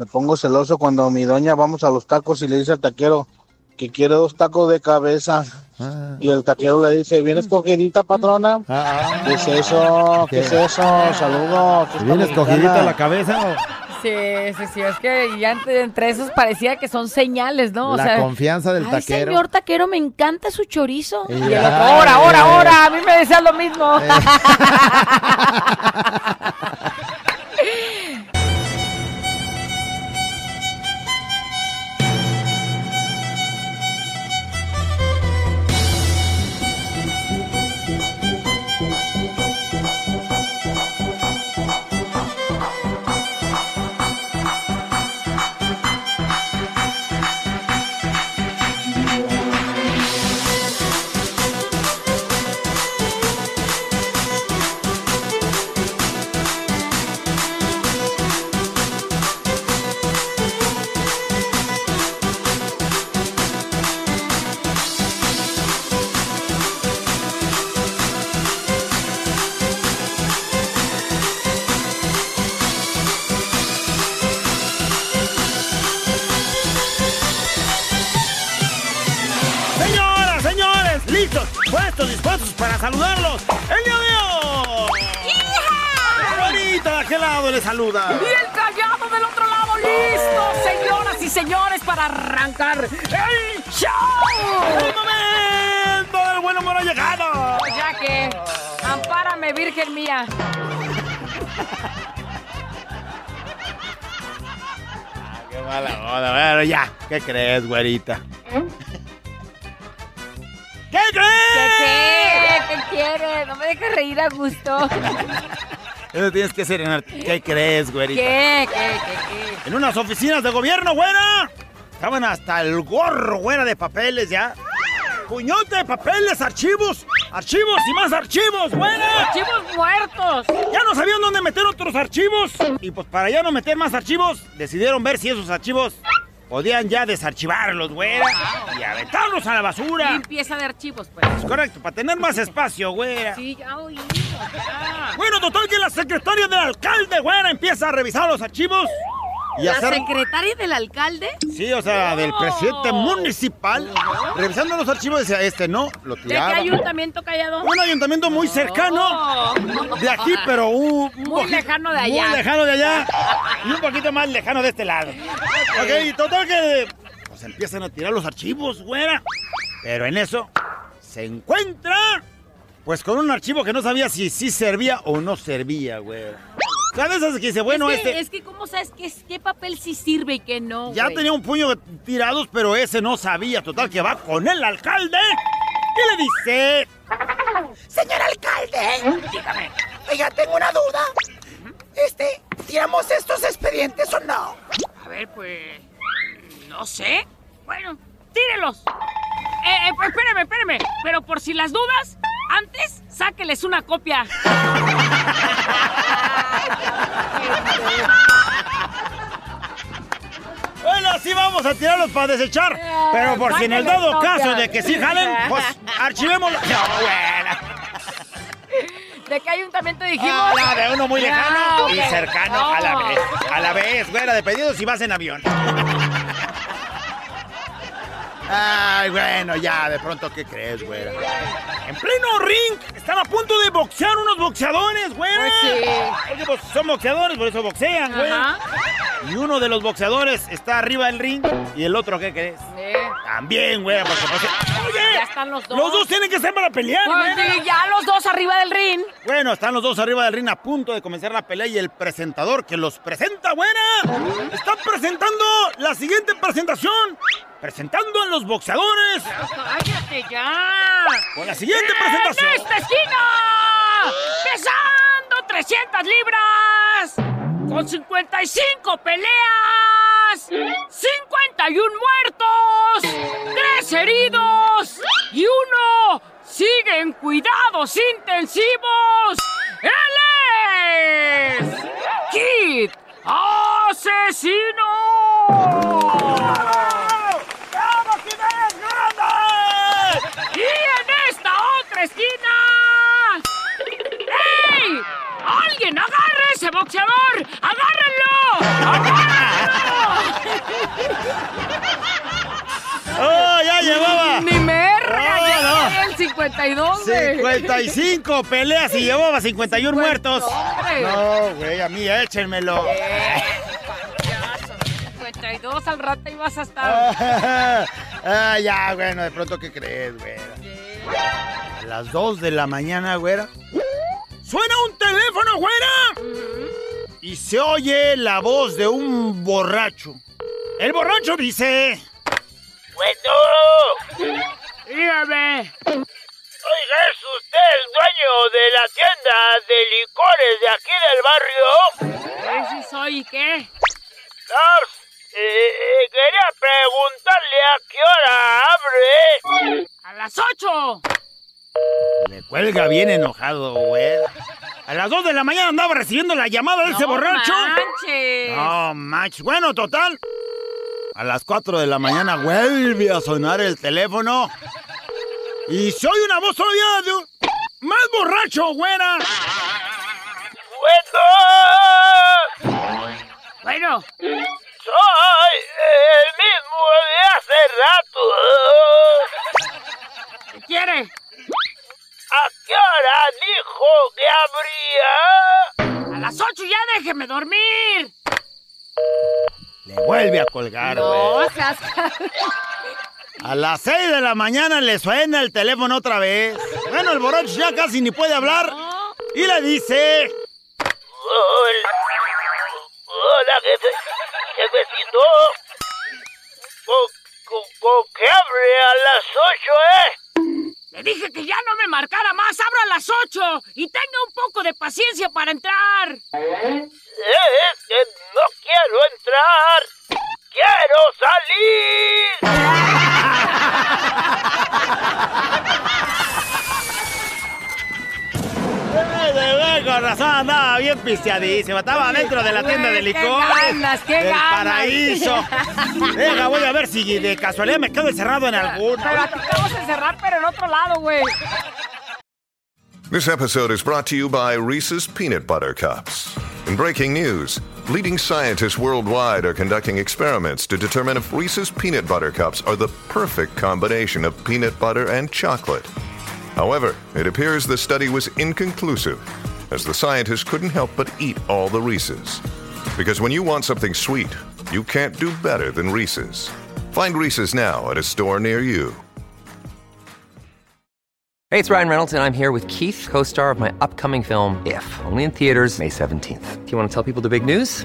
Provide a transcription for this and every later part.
Me pongo celoso cuando mi doña vamos a los tacos y le dice al taquero que quiere dos tacos de cabeza. Ah. Y el taquero le dice, ¿vienes cogidita, patrona? Ah, ¿Qué es eso? ¿Qué es eso? Saludos. ¿Qué ¿Vienes cogidita la cabeza o Sí, sí, sí, es que ya entre, entre esos parecía que son señales, ¿no? O la sea, confianza del Ay, taquero? señor taquero, me encanta su chorizo. Y el otro, ahora, ahora, eh. ahora, a mí me decían lo mismo. saluda. Y el callado del otro lado, listo, señoras y señores, para arrancar el show. ¡El momento del buen humor ha llegado! Ya que, ampárame, virgen mía. ¡Qué mala onda! Bueno, ya. ¿Qué crees, güerita? ¿Qué ¿Qué crees? qué? ¿Qué quieres? No me dejes reír a gusto. Eso tienes que serenar. ¿Qué crees, güerita? ¿Qué? ¿Qué? ¿Qué? En unas oficinas de gobierno, güera. Estaban hasta el gorro, güera, de papeles ya. Puñote de papeles, archivos, archivos y más archivos, qué? güera. ¡Archivos muertos! Ya no sabían dónde meter otros archivos. Y pues para ya no meter más archivos, decidieron ver si esos archivos podían ya desarchivarlos, güera. Y aventarlos a la basura. Limpieza de archivos, pues. Correcto, para tener más espacio, güera. Sí, ya oí. Bueno, total que la secretaria del alcalde, güera, empieza a revisar los archivos. Y ¿La hacer... secretaria del alcalde? Sí, o sea, del presidente municipal. Revisando los archivos decía, este no, lo ¿De qué tiraba. ayuntamiento callado? Un ayuntamiento muy cercano de aquí, pero un, Muy lejano de allá. Muy lejano de allá y un poquito más lejano de este lado. Ok, y total que pues empiezan a tirar los archivos, güera. Pero en eso se encuentra pues con un archivo que no sabía si sí servía o no servía, güera. ¿Sabes? Esas que dice, bueno, es que, este es que ¿cómo sabes qué, qué papel sí sirve y qué no? ya tenía un puño tirados, pero ese no sabía. Total que va con el alcalde y le dice, Señor alcalde, dígame. Oiga, tengo una duda. Este, ¿tiramos estos expedientes o no? A ver, pues. No sé. Bueno, tírelos. Eh, eh, pues, espéreme, espéreme. Pero por si las dudas, antes sáqueles una copia. Bueno, sí vamos a tirarlos para desechar. Pero por si en el dado caso de que sí jalen, pues archivémoslo. No, buena. ¿De qué ayuntamiento dijimos? Ah, de uno muy lejano Ah, y cercano a la vez. A la vez, güera, dependiendo si vas en avión. Ay, bueno, ya, de pronto, ¿qué crees, güera? En pleno ring, están a punto de boxear unos boxeadores, güera. Pues sí. Porque pues, son boxeadores, por eso boxean, güera. Ajá. Y uno de los boxeadores está arriba del ring y el otro, ¿qué crees? También, güey, porque pues, Oye, Ya están los dos. Los dos tienen que ser para pelear, pues, güey. sí, ya los dos arriba del ring. Bueno, están los dos arriba del ring a punto de comenzar la pelea y el presentador que los presenta, buena, está presentando la siguiente presentación. Presentando a los boxeadores ¡Cállate ya! con la siguiente presentación. ¡En esta esquina! ¡Pesando 300 libras! ¡Con 55 peleas! ¡51 muertos! ¡Tres heridos! ¡Y uno sigue en cuidados intensivos! ¡Él es... ¡Kid Asesino! ¡Aquí en esta otra esquina! ¡Ey! ¡Alguien agarre ese boxeador! ¡Agárrenlo! ¡Agárrenlo! ¡Oh, ya llevaba! ¡Ni merga! Oh, ya no. ¿eh? el 52, 55 peleas y llevaba 51 muertos. No, güey, a mí échenmelo. Eh. 52 al rato ibas a estar. ah, ya, bueno, de pronto, ¿qué crees, güera? A las 2 de la mañana, güera. ¡Suena un teléfono, güera! Y se oye la voz de un borracho. El borracho dice... Bueno, Dígame. oiga, ¿es usted el dueño de la tienda de licores de aquí del barrio? ¿Qué si soy y qué? Lars, eh, eh, quería preguntarle a qué hora abre. A las 8. Le cuelga bien enojado, güera. A las 2 de la mañana andaba recibiendo la llamada de ese borracho. Manches. No, manches. Bueno, total. A las 4 de la mañana vuelve a sonar el teléfono. Y se oye una voz todavía de un- más borracho, güera. Bueno, Bueno, soy el mismo de hace rato. ¿qué quiere? ¿A qué hora dijo que abría? A las 8 ya déjeme dormir. Le vuelve a colgar, güey. No, seas... A las 6 de la mañana le suena el teléfono otra vez. Bueno, el borracho ya casi ni puede hablar. No. Y le dice... Hola, hola jefe, jefecito. ¿Con, con, con qué abre a las ocho, eh? Le dije que ya no me marcara más. Abra a las 8 y tenga un poco de paciencia para entrar. Eh, Es que no quiero entrar. ¡Quiero salir! con razón andaba bien pisteadísimo. Estaba dentro de la tienda de Güey, qué ganas, qué del ganas. paraíso. Venga, voy a ver si de casualidad me quedo encerrado en alguna. Pero a ti te vamos a encerrar, pero en otro lado, güey. This episode is brought to you by Reese's Peanut Butter Cups. In breaking news, leading scientists worldwide are conducting experiments to determine if Reese's Peanut Butter Cups are the perfect combination of peanut butter and chocolate. However, it appears the study was inconclusive, as the scientists couldn't help but eat all the Reese's. Because when you want something sweet, you can't do better than Reese's. Find Reese's now at a store near you. Hey, it's Ryan Reynolds, and I'm here with Keith, co star of my upcoming film, If, only in theaters, May 17th. Do you want to tell people the big news?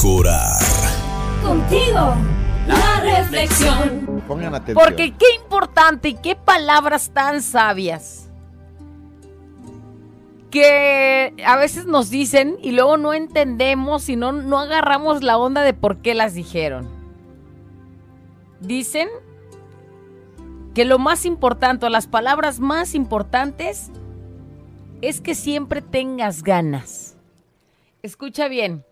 Mejorar. Contigo, la reflexión. Pongan atención. Porque qué importante y qué palabras tan sabias que a veces nos dicen y luego no entendemos y no, no agarramos la onda de por qué las dijeron. Dicen que lo más importante, o las palabras más importantes, es que siempre tengas ganas. Escucha bien,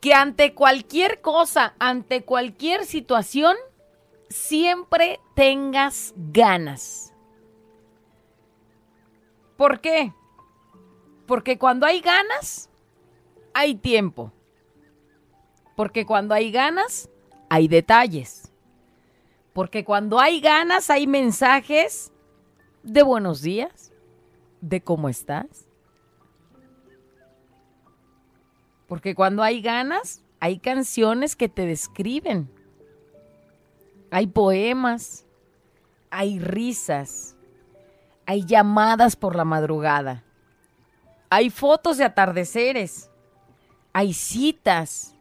que ante cualquier cosa, ante cualquier situación, siempre tengas ganas. ¿Por qué? Porque cuando hay ganas, hay tiempo. Porque cuando hay ganas, hay detalles. Porque cuando hay ganas, hay mensajes de buenos días, de cómo estás. Porque cuando hay ganas, hay canciones que te describen. Hay poemas, hay risas, hay llamadas por la madrugada, hay fotos de atardeceres, hay citas,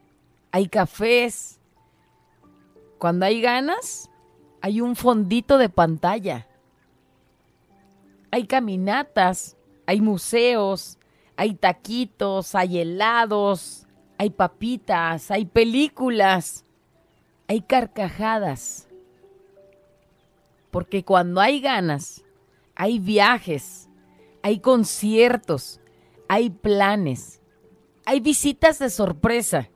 hay cafés. Cuando hay ganas, hay un fondito de pantalla. Hay caminatas, hay museos, hay taquitos, hay helados, hay papitas, hay películas, hay carcajadas. Porque cuando hay ganas, hay viajes, hay conciertos, hay planes, hay visitas de sorpresa,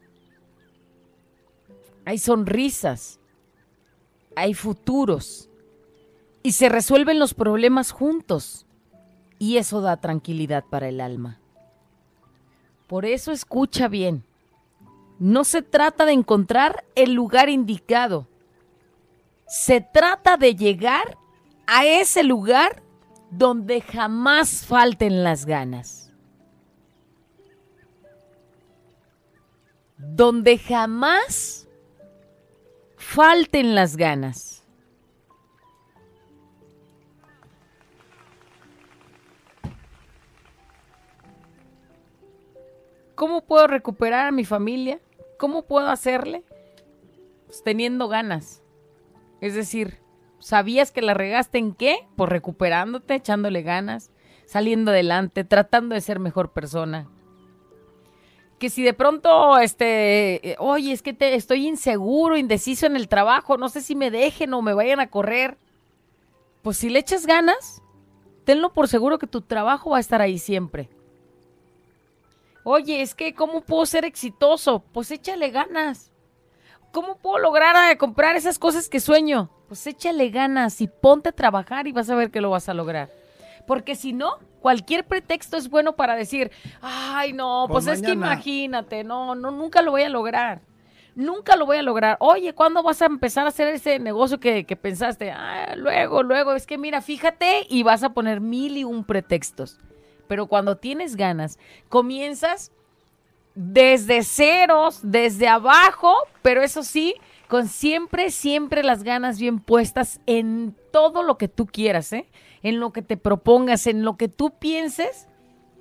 hay sonrisas, hay futuros y se resuelven los problemas juntos. Y eso da tranquilidad para el alma. Por eso escucha bien. No se trata de encontrar el lugar indicado. Se trata de llegar a ese lugar donde jamás falten las ganas. Donde jamás falten las ganas. ¿Cómo puedo recuperar a mi familia? ¿Cómo puedo hacerle? Pues teniendo ganas. Es decir, ¿sabías que la regaste en qué? Pues recuperándote, echándole ganas, saliendo adelante, tratando de ser mejor persona. Que si de pronto, este, eh, oye, es que te, estoy inseguro, indeciso en el trabajo, no sé si me dejen o me vayan a correr. Pues si le echas ganas, tenlo por seguro que tu trabajo va a estar ahí siempre. Oye, es que ¿cómo puedo ser exitoso? Pues échale ganas. ¿Cómo puedo lograr eh, comprar esas cosas que sueño? Pues échale ganas y ponte a trabajar y vas a ver que lo vas a lograr. Porque si no, cualquier pretexto es bueno para decir, ay, no, pues, Pues es que imagínate, no, no, nunca lo voy a lograr. Nunca lo voy a lograr. Oye, ¿cuándo vas a empezar a hacer ese negocio que, que pensaste? Ah, luego, luego. Es que mira, fíjate y vas a poner mil y un pretextos. Pero cuando tienes ganas, comienzas desde ceros, desde abajo, pero eso sí, con siempre, siempre las ganas bien puestas en todo lo que tú quieras, ¿eh? En lo que te propongas, en lo que tú pienses,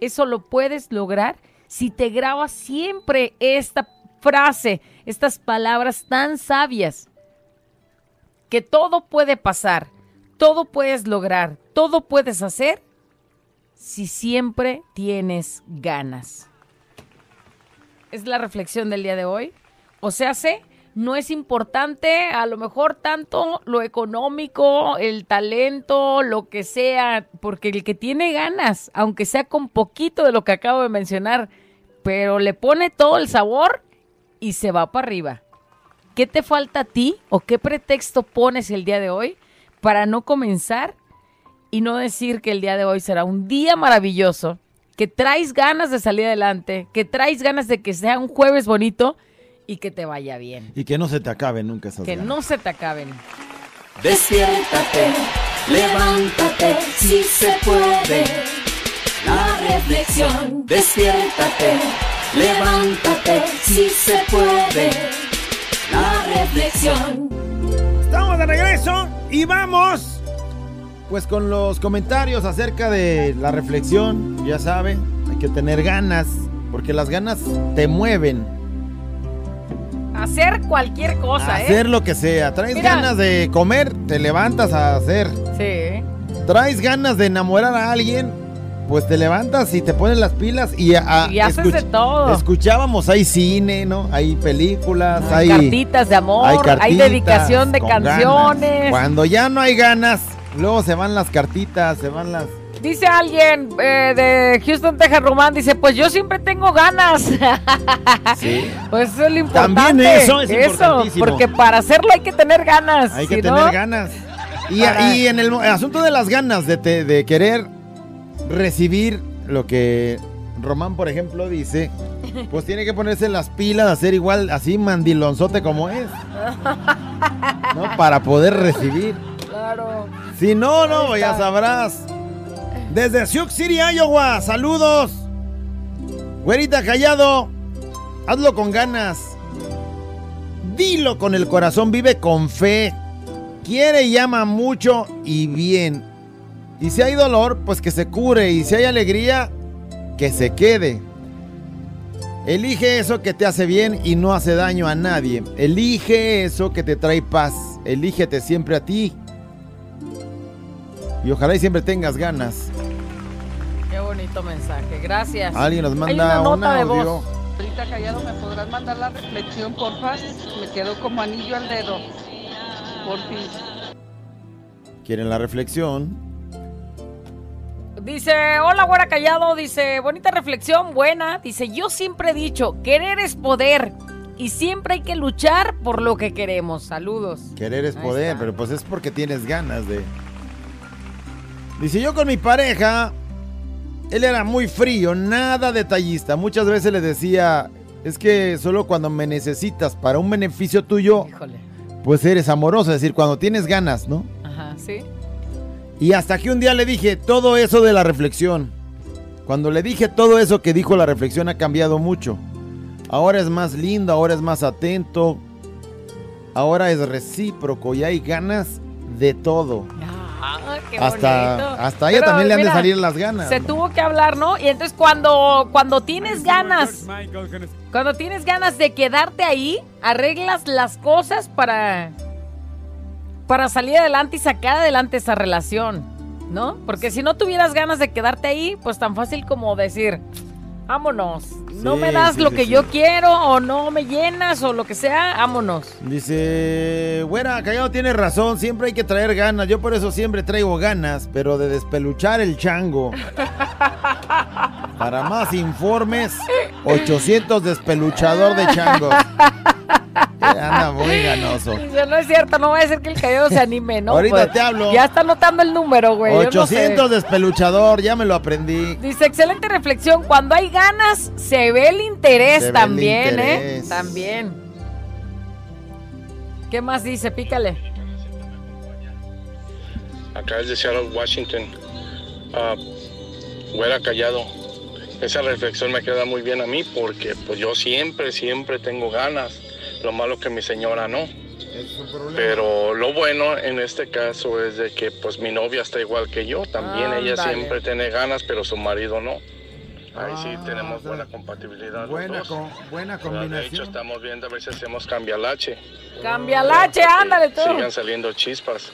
eso lo puedes lograr si te grabas siempre esta frase, estas palabras tan sabias, que todo puede pasar, todo puedes lograr, todo puedes hacer si siempre tienes ganas. Es la reflexión del día de hoy. O sea, sé, no es importante a lo mejor tanto lo económico, el talento, lo que sea, porque el que tiene ganas, aunque sea con poquito de lo que acabo de mencionar, pero le pone todo el sabor y se va para arriba. ¿Qué te falta a ti o qué pretexto pones el día de hoy para no comenzar y no decir que el día de hoy será un día maravilloso, que traes ganas de salir adelante, que traes ganas de que sea un jueves bonito y que te vaya bien, Y que no se te acabe nunca esas que ganas. no se te acaben. Despiértate, levántate, si se puede. La reflexión. Despiértate, levántate, si se puede. La reflexión. Estamos de regreso y vamos pues con los comentarios acerca de la reflexión. Ya saben, hay que tener ganas, porque las ganas te mueven Hacer cualquier cosa, hacer ¿eh? lo que sea. Traes Mira. ganas de comer, te levantas a hacer. Sí. Traes ganas de enamorar a alguien, pues te levantas y te pones las pilas y, a, Y haces de todo. Escuchábamos, hay cine, ¿no? Hay películas, hay, cartitas de amor, hay hay, dedicación de ganas. canciones. Cuando ya no hay ganas, luego se van las cartitas, se van las... Dice alguien eh, de Houston, Texas, Román, dice, pues yo siempre tengo ganas. Pues eso es lo importante. También eso es importantísimo. Porque para hacerlo hay que tener ganas. Hay que tener no- ganas. Y, Para- y en el asunto de las ganas de, te- de querer recibir lo que Román, por ejemplo, dice, pues tiene que ponerse las pilas, hacer igual así mandilonzote como es, ¿no? Para poder recibir. Claro. Si no, no, ya sabrás. Desde Sioux City, Iowa, saludos. Güerita Callado, hazlo con ganas. Dilo con el corazón, vive con fe. Quiere y ama mucho y bien. Y si hay dolor, pues que se cure. Y si hay alegría, que se quede. Elige eso que te hace bien y no hace daño a nadie. Elige eso que te trae paz. Elígete siempre a ti. Y ojalá y siempre tengas ganas. Qué bonito mensaje, gracias. Alguien nos Hay manda una un nota de audio. voz. Rita Callado, ¿me podrás mandar la reflexión, porfa? Me quedó como anillo al dedo. Por fin. ¿Quieren la reflexión? Dice, hola güera callado, dice, bonita reflexión, buena. Dice, yo siempre he dicho, querer es poder y siempre hay que luchar por lo que queremos. Saludos. Querer es Ahí poder, está. pero pues es porque tienes ganas de. Dice yo con mi pareja, él era muy frío, nada detallista. Muchas veces le decía, es que solo cuando me necesitas para un beneficio tuyo, Híjole. pues eres amoroso, es decir, cuando tienes ganas, ¿no? Ajá, sí. Y hasta que un día le dije todo eso de la reflexión. Cuando le dije todo eso que dijo la reflexión ha cambiado mucho. Ahora es más lindo, ahora es más atento. Ahora es recíproco y hay ganas de todo. Ah, qué Hasta, bonito. hasta ella Pero, también le han de salir las ganas. Se tuvo que hablar, ¿no? Y entonces cuando, cuando tienes ganas, cuando tienes ganas de quedarte ahí, arreglas las cosas para, para salir adelante y sacar adelante esa relación, ¿no? Porque si no tuvieras ganas de quedarte ahí, pues tan fácil como decir, vámonos, no me das sí, lo sí, que yo quiero o no me llenas o lo que sea, vámonos. Dice, güera, Callado tiene razón, siempre hay que traer ganas. Yo por eso siempre traigo ganas, pero de despeluchar el chango. Para más informes, 800 despeluchador de changos. Anda muy ganoso. Dice, no es cierto, no va a ser que el callado se anime, ¿no? Ahorita Pues, te hablo. Ya está anotando el número, güey. yo no sé. 800 despeluchador, ya me lo aprendí. Dice, excelente reflexión. Cuando hay ganas, se ve el interés Se ve el también, interés. ¿eh? También. ¿Qué más dice? Pícale. Acá es de Seattle, Washington. Güera callado. Esa reflexión me queda muy bien a mí porque pues yo siempre, siempre tengo ganas. Lo malo que mi señora no. Pero lo bueno en este caso es de que pues mi novia está igual que yo. También ella siempre tiene ganas, pero su marido no. Ahí sí tenemos buena compatibilidad. los Buena, dos. co- buena De hecho, combinación. estamos viendo a ver si hacemos cambialache. Cambia la H, ándale tú. Sigan saliendo chispas.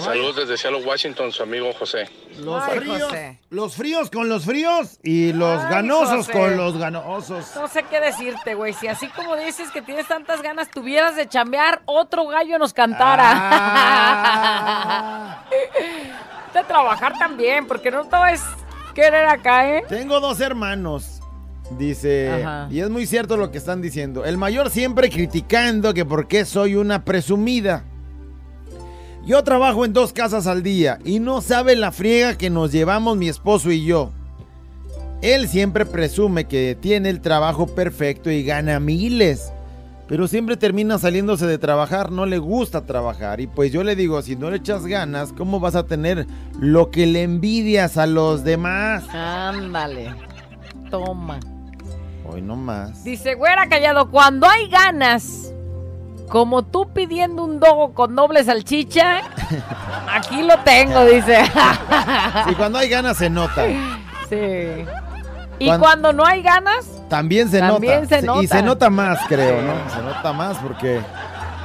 Saludos desde Seattle, Washington, su amigo José. Los Ay, fríos, José. los fríos con los fríos y los Ay, ganosos José. con los ganosos. No sé qué decirte, güey. Si así como dices que tienes tantas ganas, tuvieras de chambear, otro gallo nos cantara. Ah. de trabajar también, porque no todo es querer acá, ¿eh? Tengo dos hermanos. Dice, Ajá. y es muy cierto lo que están diciendo. El mayor siempre criticando que por qué soy una presumida. Yo trabajo en dos casas al día y no sabe la friega que nos llevamos mi esposo y yo. Él siempre presume que tiene el trabajo perfecto y gana miles. Pero siempre termina saliéndose de trabajar, no le gusta trabajar. Y pues yo le digo, si no le echas ganas, ¿cómo vas a tener lo que le envidias a los demás? Ándale. Toma. Hoy no más. Dice, güera callado, cuando hay ganas, como tú pidiendo un dogo con doble salchicha, aquí lo tengo, dice. Y cuando hay ganas se nota. sí. Y Cuan- cuando no hay ganas, También se También nota. se nota. Y se nota más, creo, ¿no? Se nota más porque.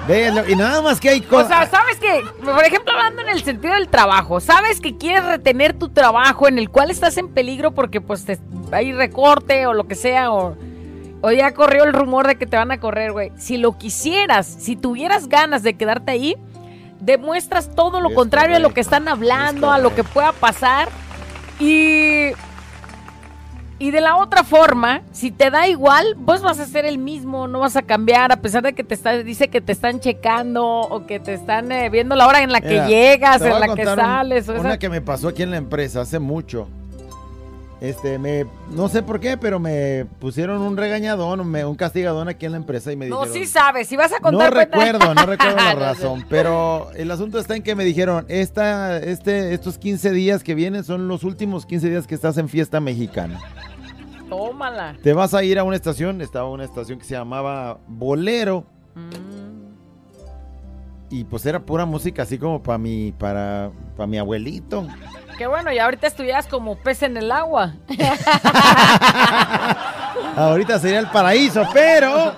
Véalo, y nada más que hay o cosas. sea, sabes que, por ejemplo, hablando en el sentido del trabajo, sabes que quieres retener tu trabajo en el cual estás en peligro porque pues te, hay recorte o lo que sea, o, o ya corrió el rumor de que te van a correr, güey. Si lo quisieras, si tuvieras ganas de quedarte ahí, demuestras todo lo Es contrario a lo que están hablando, a lo que pueda pasar. Y y de la otra forma, si te da igual, pues vas a ser el mismo, no vas a cambiar, a pesar de que te está, dice que te están checando o que te están eh, viendo la hora en la que Mira, llegas, en la que un- sales. o una esa- que me pasó aquí en la empresa hace mucho. Este, me. No sé por qué, pero me pusieron un regañadón, me- un castigadón aquí en la empresa y me No, dijeron. sí sabes, si vas a No contar... cuenta- recuerdo, no recuerdo la No sé. razón, pero el asunto está en que me dijeron, esta, este, estos 15 días que vienen son los últimos 15 días que estás en fiesta mexicana. Tómala. Te vas a ir a una estación, estaba una estación que se llamaba Bolero. Y pues era pura música así como para mi, para, para mi abuelito. Qué bueno, y ahorita estuvieras como pez en el agua. Ahorita sería el paraíso, pero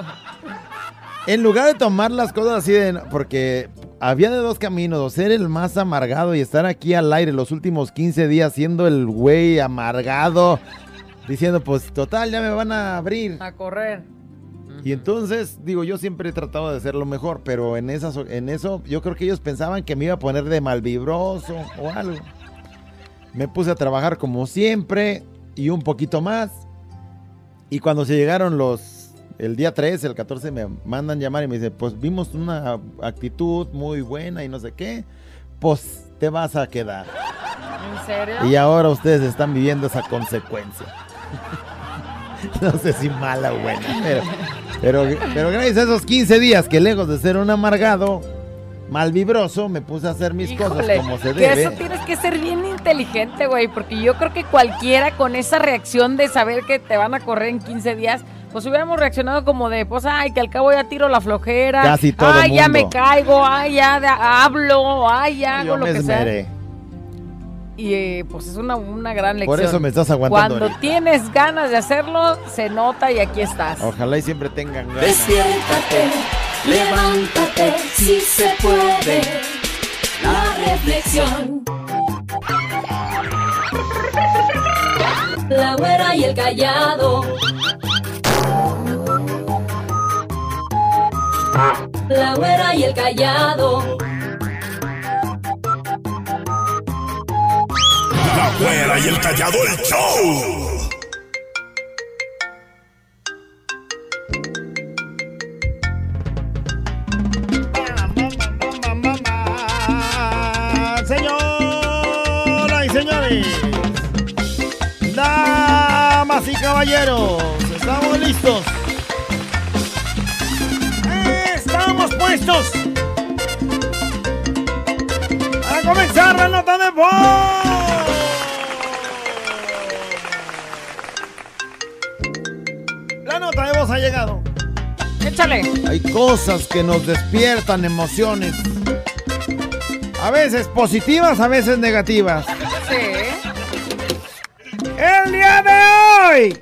en lugar de tomar las cosas así de... Porque había de dos caminos, o ser el más amargado y estar aquí al aire los últimos 15 días siendo el güey amargado, diciendo, pues total, ya me van a abrir. A correr. Y entonces, digo, yo siempre he tratado de hacer lo mejor, pero en, esas, en eso yo creo que ellos pensaban que me iba a poner de malvibroso o algo. Me puse a trabajar como siempre y un poquito más. Y cuando se llegaron los, el día 13, el 14, me mandan llamar y me dicen, pues vimos una actitud muy buena y no sé qué, pues te vas a quedar. ¿En serio? Y ahora ustedes están viviendo esa consecuencia. no sé si mala o buena, pero, pero, pero gracias a esos 15 días que lejos de ser un amargado, malvibroso, me puse a hacer mis cosas como se que debe. eso tienes que ser bien inteligente, güey, porque yo creo que cualquiera con esa reacción de saber que te van a correr en 15 días, pues hubiéramos reaccionado como de, pues, ay, que al cabo ya tiro la flojera. Casi todo Ay, ya me caigo, ay, ya hablo, ay, ya hago Yo lo que sea. Y eh, pues es una, una gran lección. Por eso me estás aguantando Cuando ahorita. tienes ganas de hacerlo, se nota y aquí estás. Ojalá y siempre tengan ganas. Despiértate, levántate, si se puede. La reflexión. La güera y el callado. La güera y el callado. Y el callado el show. Señoras y señores, damas y caballeros, estamos listos. Estamos puestos a comenzar la nota de voz. Ha llegado. Échale. Hay cosas que nos despiertan emociones. A veces positivas, a veces negativas. Sí. El día de hoy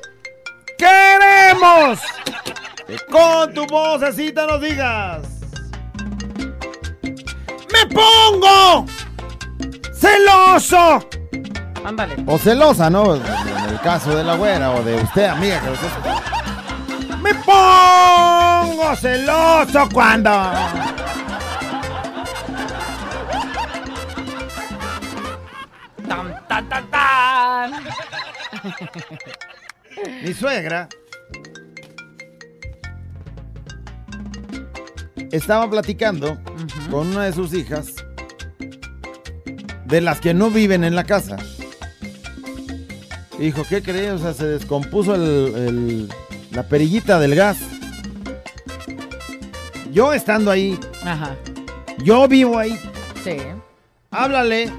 queremos que con tu vocecita nos digas. ¡Me pongo celoso! Ándale. O celosa, ¿no? En el caso de la güera o de usted, amiga, que ¡Me pongo celoso cuando! Tan, tan, tan, tan. Mi suegra estaba platicando con una de sus hijas de las que no viven en la casa. Dijo, ¿qué crees? O sea, se descompuso el- el- la perillita del gas. Yo estando ahí, Ajá. yo vivo ahí, Sí. háblale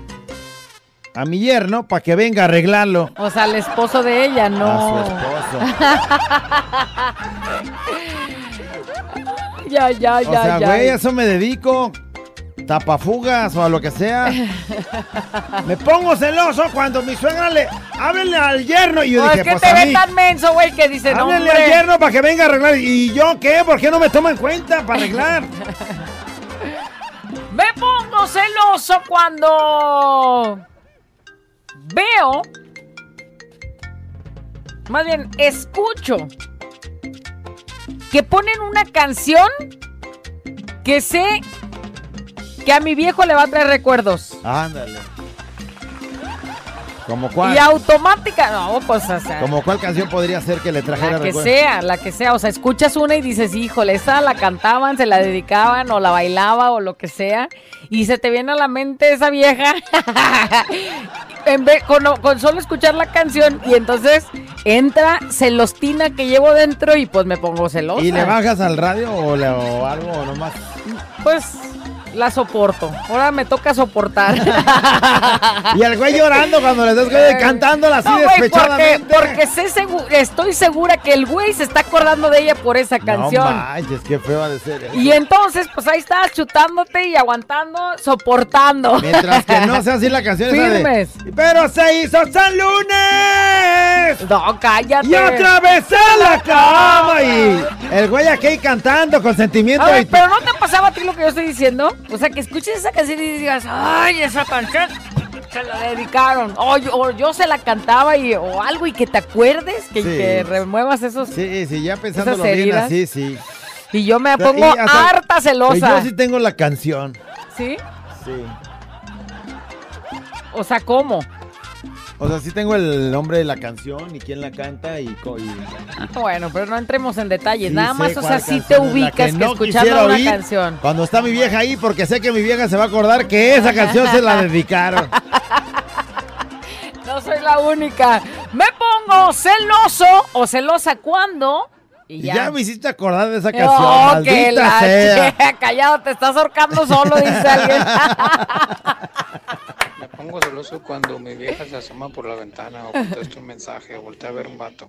a mi yerno para que venga a arreglarlo. O sea, el esposo de ella, no. A su esposo. ya, ya, ya, O sea, ya. güey, a eso me dedico. Tapafugas o a lo que sea. Me pongo celoso cuando mi suegra le. Háblenle al yerno. Y yo No, dije, es que pues te a ve mí. tan menso, güey, que dice, no, Háblenle al yerno para que venga a arreglar. ¿Y yo qué? ¿Por qué no me toma en cuenta para arreglar? Me pongo celoso cuando veo, más bien escucho, que ponen una canción que sé que a mi viejo le va a traer recuerdos. Ándale. ¿Como cuál? Y automática, no, pues o sea, ¿Como cuál canción podría ser que le trajera la que recuerdos? sea, la que sea. O sea, escuchas una y dices, híjole, esa la cantaban, se la dedicaban o la bailaba o lo que sea. Y se te viene a la mente esa vieja. en vez, con, con solo escuchar la canción y entonces entra celostina que llevo dentro y pues me pongo celosa. ¿Y le bajas al radio o, le- o algo nomás? Pues La soporto. Ahora me toca soportar. Y el güey llorando cuando le estás güey, cantándola así No, güey, despechadamente. porque sé segu- estoy segura que el güey se está acordando de ella por esa No canción. manches, qué feo de ser eso. y entonces, pues ahí estás chutándote y aguantando, soportando. Mientras que no sea así la canción esa de, Firmes. Pero se hizo San Lunes. No, cállate. Y en la cama. Y el güey aquí cantando con sentimiento. A ver, y- pero ¿no te pasaba a ti lo que yo estoy diciendo? O sea, que escuches esa canción y digas, ay, esa canción se la dedicaron. O yo, o yo se la cantaba y, o algo y que te acuerdes, que, Sí. que remuevas esos... Sí, sí, ya pensándolo bien así, sí. Y yo me pongo hasta- harta Pues celosa. yo sí tengo la canción. ¿Sí? Sí. O sea, ¿cómo? O sea, sí tengo el nombre de la canción y quién la canta y... Bueno, pero no entremos en detalles. Sí Nada más, o sea, sí te ubicas que, no quisiera escuchando una canción. Cuando está mi vieja ahí, porque sé que mi vieja se va a acordar que esa canción se la dedicaron. No soy la única. Me pongo celoso o celosa cuando. Y ya. ya me hiciste acordar de esa canción, No, que la sea. che- Callado, te estás ahorcando solo, dice alguien. Pongo celoso cuando mi vieja se asoma por la ventana o contesta un mensaje o voltea a ver un vato.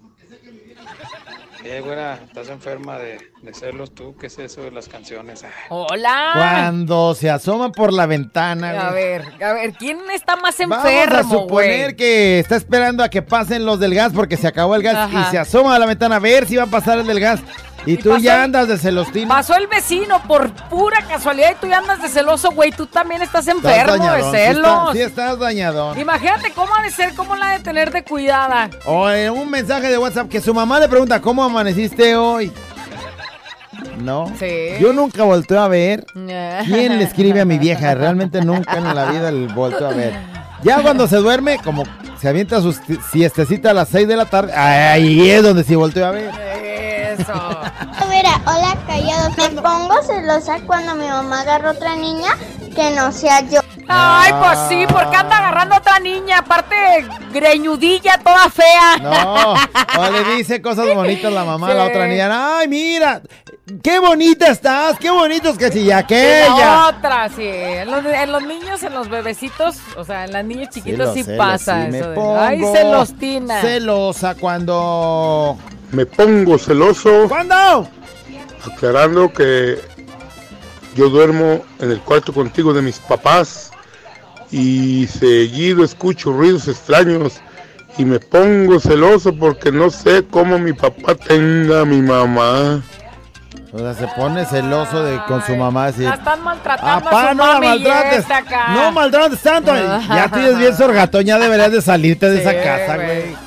Eh, güera, ¿estás enferma de, de celos tú? ¿Qué es eso de las canciones? Ah, Hola. Cuando se asoman por la ventana, A güey. ver, a ver, ¿quién está más Vamos enfermo, a suponer güey? que está esperando a que pasen los del gas porque se acabó el gas Ajá. y se asoma a la ventana a ver si va a pasar el del gas. Y, tú ya el- andas de celostín. Pasó el vecino por pura casualidad y tú ya andas de celoso, güey. Tú también estás Estás enfermo de dañadón, sí celos. estás- Sí, estás dañadón. Imagínate cómo ha de ser, cómo la ha de tener de cuidada. O en un mensaje de WhatsApp que su mamá le pregunta, ¿cómo amaneciste hoy? No. Sí. Yo nunca volteo a ver quién le escribe a mi vieja. Realmente nunca en la vida le volteo a ver. Ya cuando se duerme, como se avienta su si- siestecita a las 6 de la tarde, ahí es donde sí volteo a ver. Eso. Mira, hola callado. Me pongo celosa cuando mi mamá agarra otra niña que no sea yo. Ay, pues sí, porque anda agarrando a otra niña, aparte greñudilla, toda fea. No, o le dice cosas bonitas la mamá a la Sí. otra niña. Ay, mira, qué bonita estás, qué bonitos que si ya Y la aquella. otra, sí. En los, en los niños, en los bebecitos, o sea, en las niñas chiquitos sí, pasa sí, me eso. de, pongo Ay, celostina. Celosa cuando. Me pongo celoso. ¿Cuándo? Aclarando que yo duermo en el cuarto contigo de mis papás y seguido escucho ruidos extraños y me pongo celoso porque no sé cómo mi papá tenga a mi mamá. O sea, se pone celoso de, con su mamá. Así, La están maltratando a su no la mami y maltrates. acá. No maltrates tanto. Ya tienes bien sorgatón, ya deberías de salirte de Sí, esa casa, güey.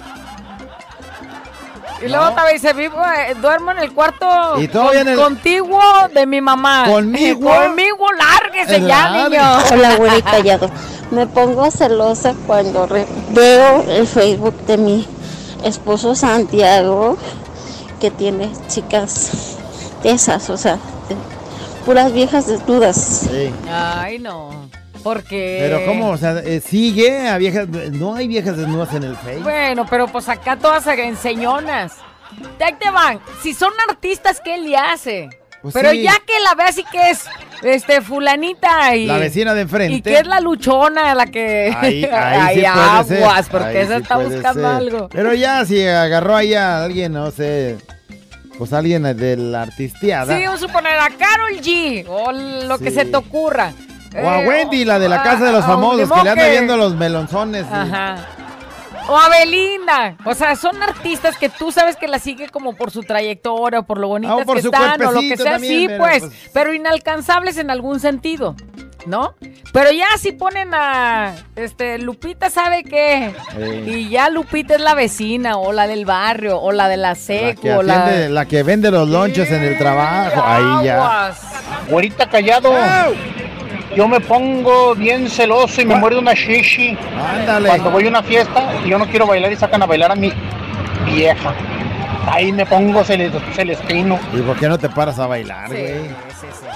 Y luego también dice, vivo, eh, duermo en el cuarto Y todavía en el- contiguo de mi mamá. ¿Conmigo? Conmigo, lárguese ya, niño. Hola, güera y callado. Me pongo celosa cuando re- veo el Facebook de mi esposo Santiago, que tiene chicas de esas, o sea, de puras viejas desnudas. Sí. Ay, no. Porque... Pero ¿cómo? O sea, eh, sigue a viejas. No hay viejas desnudas en el Facebook. Bueno, pero pues acá todas enseñonas. Ahí te van. Si son artistas, ¿qué le hace? Pues pero sí. ya que la ve así que es este fulanita y La vecina de enfrente. y que es la luchona la que Ahí, sí aguas, ser. porque Ahí esa sí está buscando ser. algo. Pero ya si agarró ahí a alguien, no sé, pues alguien de la artisteada. Sí, vamos a suponer a Carol G o lo que se te ocurra. O a Wendy, la de la a- casa de los a- famosos, que le anda viendo los melonzones. y- Ajá. O a Belinda. O sea, son artistas que tú sabes que la sigue como por su trayectoria o por lo bonitas Ah, o por que su están o lo que cuerpecito sea. también, sí, pero, pues, pues- Pero inalcanzables en algún sentido. ¿No? Pero ya si ponen a este Lupita sabe qué. Sí. Y ya Lupita es la vecina, o la del barrio, o la de la La secu, que, o la. atiende- la que vende los lonches en el trabajo. Ahí ya. Aguas. Güerita callado. Yo me pongo bien celoso y me muerde una shishi. Ándale. Cuando voy a una fiesta y yo no quiero bailar y sacan a bailar a mi vieja. Ahí me pongo cele- celestino. ¿Y por qué no te paras a bailar, Sí, güey? sí, sí.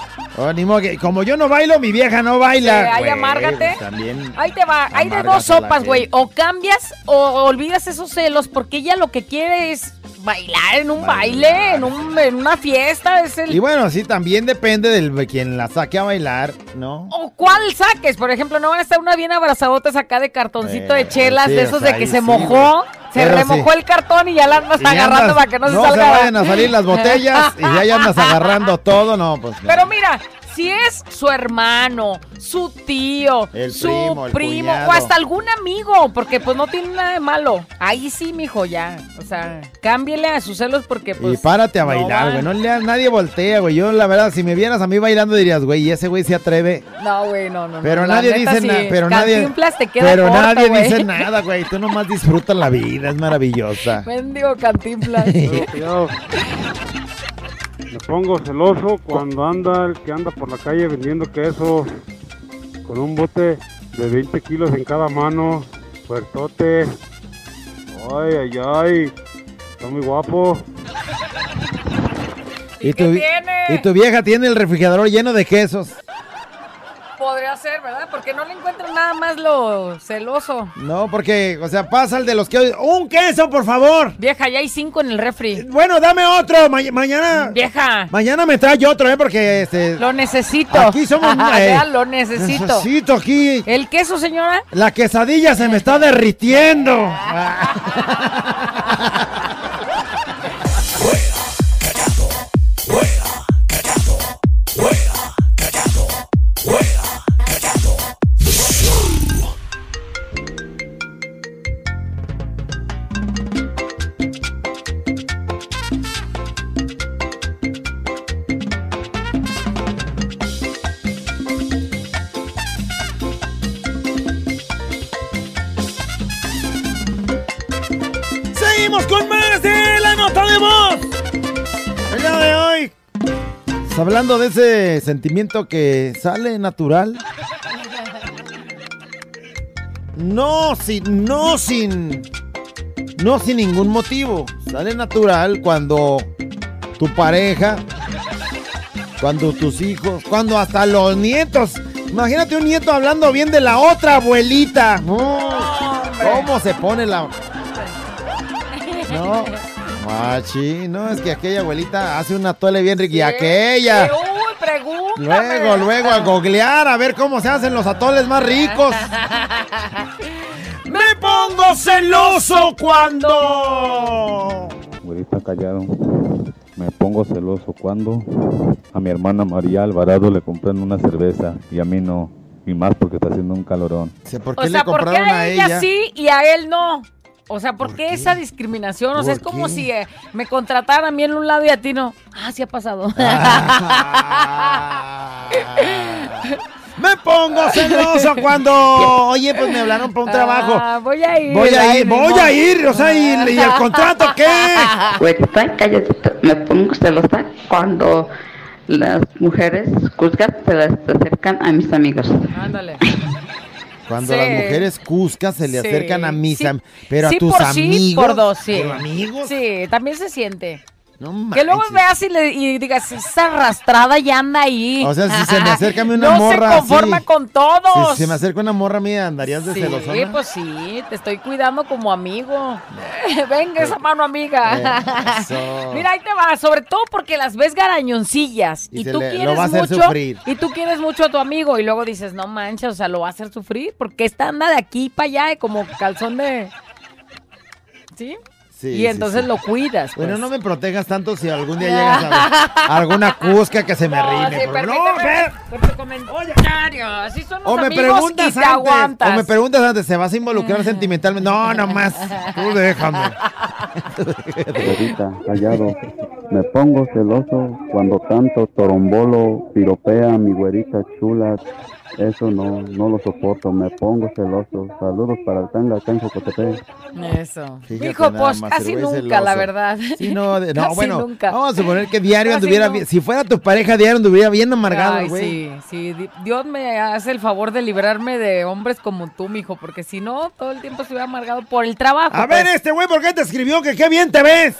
Ni modo que- como yo no bailo, mi vieja no baila. Sí, ahí güey, amárgate. pues También. Ahí te va, hay de dos sopas, güey. O cambias o olvidas esos celos porque ella lo que quiere es bailar en un baile, en, un- en una fiesta, es el... Y bueno, sí, también depende del de quien la saque a bailar, ¿no? ¿O cuál saques? Por ejemplo, no van a estar una bien abrazadotas acá de cartoncito Eh, de chelas, sí, de o esos sea, de que se sí, mojó, güey. Se Pero remojó sí. el cartón y ya la andas Y agarrando andas- para que no se no salga. se vayan a salir las botellas y ya andas agarrando todo, no, pues. no. Pero mira, si es su hermano, su tío, El su primo, o hasta algún amigo, porque pues no tiene nada de malo. Ahí sí, mijo, ya. O sea, cámbiele a sus celos porque pues. y párate a no bailar, güey. No, le nadie voltea, güey. Yo, la verdad, si me vieras a mí bailando, dirías, güey, y ese güey se atreve. No, güey, no, no. no. Pero La nadie dice sí. nada. Pero nadie. Cantinflas te queda Pero corto, nadie dice nada, güey. Tú nomás disfrutas la vida, es maravillosa. Mendigo cantinflas. Me pongo celoso cuando anda el que anda por la calle vendiendo queso con un bote de 20 kilos en cada mano, fuertote. Ay, ay, ay. Está muy guapo. Y tu, y tu vieja tiene el refrigerador lleno de quesos. Podría ser, ¿verdad? Porque no le encuentran nada más lo celoso. No, porque, o sea, pasa el de los que. ¡Un queso, por favor! Vieja, ya hay cinco en el refri. Bueno, dame otro. ma- mañana. Vieja. Mañana me trae otro, ¿eh? Porque este. Lo necesito. Aquí somos. eh, Ya lo necesito. Necesito aquí. ¿El queso, señora? La quesadilla se me está derritiendo. Pues hablando de ese sentimiento que sale natural. No sin, no sin, no sin ningún motivo. Sale natural cuando tu pareja, cuando tus hijos, cuando hasta los nietos. Imagínate un nieto hablando bien de la otra abuelita. ¿Cómo se pone la... No, machi, no, es que aquella abuelita hace una tole bien rica. Y aquella. Uy, pregúntame. Luego, luego a googlear a ver cómo se hacen los atoles más ricos. Me pongo celoso cuando. Güerita callado. Me pongo celoso cuando a mi hermana María Alvarado le compran una cerveza y a mí no. Y más porque está haciendo un calorón. ¿Por O sea, ¿por qué a ella, sí y a él no? O sea, ¿por, qué, esa discriminación? O sea, es ¿Por como qué? si eh, me contrataran a mí en un lado y a ti no. Ah, sí ha pasado. Me pongo celoso cuando. Oye, pues me hablaron para un trabajo. Ah, voy a ir. Voy a ir, voy a ir, o sea, y, y el contrato qué? Güerita, cállate. Me pongo celosa cuando las mujeres juzgas se las acercan a mis amigos. Ándale. Cuando Sí. las mujeres cuscas se le Sí, acercan a am- pero a tus por amigos. sí, por dos, sí. ¿Pero amigos? Sí, también se siente. No que luego veas y, le, y digas, esa arrastrada ya anda ahí. O sea, si se me acerca a mí una no morra se conforma con todos. Si se me acerca una morra mía, ¿andarías de Sí, celosona? pues sí, te estoy cuidando como amigo. Venga esa mano amiga. Eso. Mira, ahí te va, sobre todo porque las ves garañoncillas y, tú le- quieres mucho sufrir. y tú quieres mucho a tu amigo y luego dices, "No manches, o sea, lo va a hacer sufrir porque esta anda de aquí para allá como calzón de ¿Sí? Sí, y entonces sí. lo cuidas. Bueno, pues. no me protejas tanto si algún día llegas a, a alguna cusca que se me No, rime. no, tu comentario. Así son los O me amigos preguntas y te antes, aguantas. o me preguntas antes, ¿se vas a involucrar sentimentalmente? No, no más. Tú déjame. Güerita, callado. Me pongo celoso cuando tanto torombolo piropea a mi güerita chula. Eso no, no lo soporto. Me pongo celoso. Saludos para el tanga acá en Jocotepec. Eso. Fíjate Dijo, nada pues más, casi nunca, la verdad. Sí, no, de- no Casi bueno, nunca. vamos a suponer que diario Casi anduviera no. bien. Si fuera tu pareja diario anduviera bien amargado, güey. sí, sí. Di- Dios me hace el favor de librarme de hombres como tú, mijo, porque si no, todo el tiempo estuviera amargado por el trabajo. A ver, pues. este güey, ¿por qué te escribió que qué bien te ves?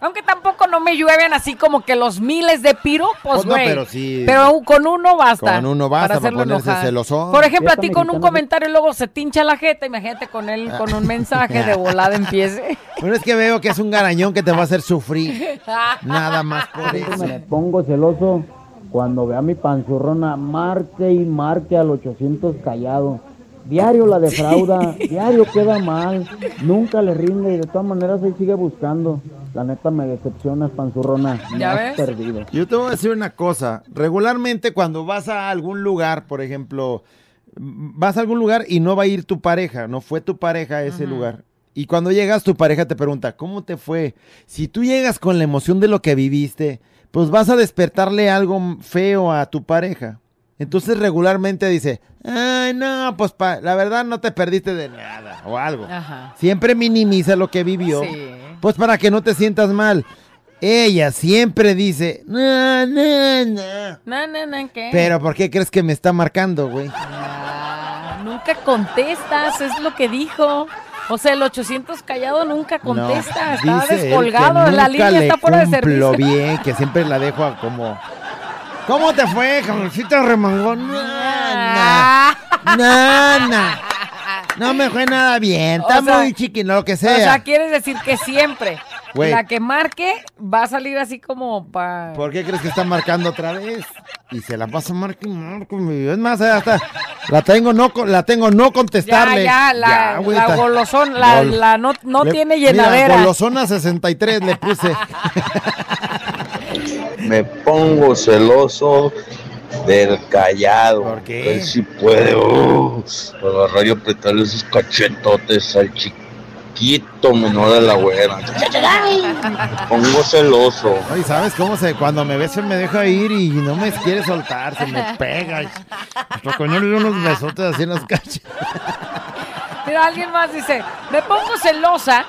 Aunque tampoco no me llueven así como que los miles de piropos, Pues no, güey. pero sí. Pero con uno basta. Con uno basta para hacerlo ponerse celosón. Por ejemplo, a ti con un comentario y luego se tincha la jeta, imagínate con él con un mensaje de volada empiece. Pero es que veo que es un garañón que te va a hacer sufrir. Nada más por eso. Me pongo celoso cuando vea mi panzurrona marque y marque al 800 callado. Diario la defrauda, diario queda mal, nunca le rinde y de todas maneras ahí sigue buscando. La neta me decepcionas, panzurrona. Me ¿Ya has ves? perdido. Yo te voy a decir una cosa. Regularmente cuando vas a algún lugar, por ejemplo, vas a algún lugar y no va a ir tu pareja, no fue tu pareja a ese lugar. Y cuando llegas, tu pareja te pregunta, ¿cómo te fue? Si tú llegas con la emoción de lo que viviste, pues vas a despertarle algo feo a tu pareja. Entonces regularmente dice, ay, no, pues pa- la verdad no te perdiste de nada o algo. Ajá. Siempre minimiza lo que vivió. Sí. Pues para que no te sientas mal. Ella siempre dice, no, no, no. No, no, no, ¿qué? Pero ¿por qué crees que me está marcando, güey? Ah, nunca contestas, es lo que dijo. O sea, el 800 callado nunca contesta, está él que descolgado, la línea está fuera de servicio. bien, que siempre la dejo como... ¿Cómo te fue, jamoncito remangón? No, no, no. No me fue nada bien, está O sea, muy chiquino, lo que O sea, sea. quieres decir que siempre la que marque va a salir así como para... ¿Por qué crees que está marcando otra vez? Y se la pasa marco y marco. Es más, hasta la tengo no, la tengo no Ya, contestarle. ya, la, güey, la está- golosón, la, Gol- la no, no Le- tiene mira, llenadera. golosona 63 le puse. Me pongo celoso del callado. ¿Por qué? Él sí puede. Uh, agarrar y apretarle esos cachetotes al chiquito menor de la güera. Me pongo celoso. Ay, ¿sabes cómo se cuando me besa me deja ir y no me quiere soltar, se me pega? Hasta coño le doy unos besotes así en las cachas. Mira, alguien más dice, me pongo celosa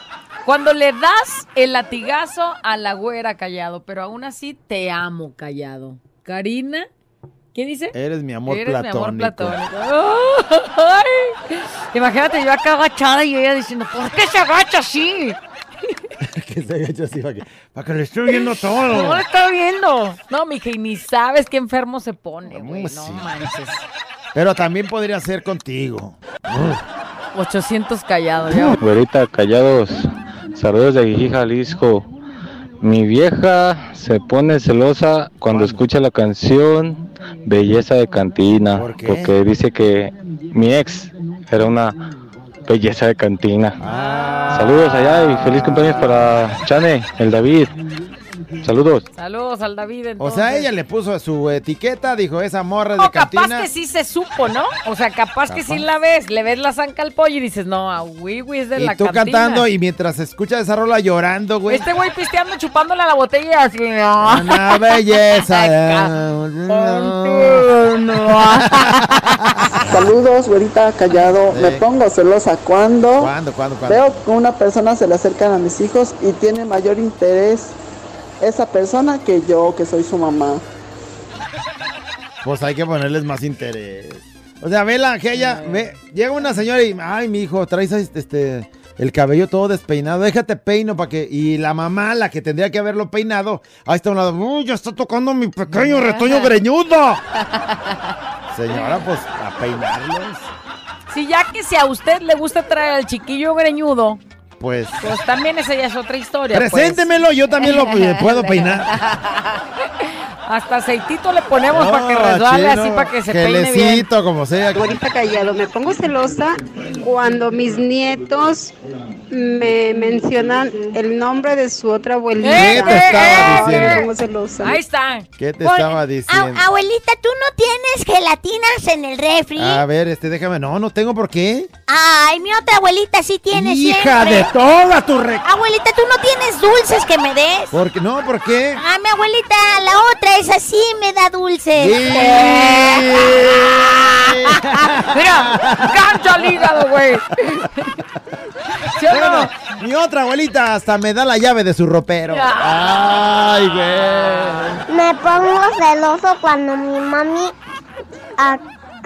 cuando le das el latigazo a la güera callado, pero aún así te amo callado. Karina, ¿qué dice? Eres mi amor Eres mi platónico. amor platónico. Ay, imagínate yo acá agachada y ella diciendo, ¿por qué se agacha así? que se agacha así para que, para que le estoy viendo todo. No lo está viendo. No, mija, y ni sabes qué enfermo se pone, güey. No sí. manches. Pero también podría ser contigo. 800 callados. ya. Güerita, callados. Saludos de Aguijí, Jalisco. Mi vieja se pone celosa cuando escucha la canción Belleza de Cantina. Porque dice que mi ex era una belleza de cantina. Saludos allá y feliz cumpleaños para Chane, el David. Saludos. Saludos al David. O sea, ella le puso su etiqueta, dijo, esa morra de No, capaz cantina. que sí se supo, ¿no? O sea, capaz, que sí la ves, le ves la zanca al pollo y dices, no, a Wiwi es de Y la tú cantina. cantando y mientras escuchas esa rola llorando, güey. Este güey pisteando, chupándole a la botella y así. Una belleza. Saludos, güerita callado. Me pongo celosa cuando ¿Cuándo, cuándo, cuándo? veo que una persona se le acercan a mis hijos y tiene mayor interés esa persona que yo, que soy su mamá. Pues hay que ponerles más interés. O sea, vela, que ella, ve, llega una señora y, ay, mi hijo, traes este, el cabello todo despeinado, déjate peino para que, y la mamá, la que tendría que haberlo peinado, ahí está a un lado, uy, ya está tocando mi pequeño retoño greñudo. Señora, pues, a peinarlos, Si ya que si a usted le gusta traer al chiquillo greñudo, pues, pues también esa ya es otra historia. pues. preséntemelo, yo también lo puedo peinar. Hasta aceitito le ponemos para que resbale chino, así para que se peine bien. como sea. Ahorita callado, me pongo celosa cuando mis nietos me mencionan el nombre de su otra abuelita. ¿Qué te estaba diciendo? pongo celosa. Ahí está. ¿Qué te estaba diciendo? abuelita, ¿tú no tienes gelatinas en el refri? A ver, este, déjame, no, no tengo por qué. Ay, mi otra abuelita sí tiene Hija siempre. de toda tu re... Abuelita, ¿tú no tienes dulces que me des? ¿Por qué? No, ¿por qué? Ah, mi abuelita, la otra es así, me da dulces. Mira, gancho al hígado, güey. ¿Sí o Bueno, no? mi otra abuelita hasta me da la llave de su ropero. Ay, güey. Me pongo celoso cuando mi mami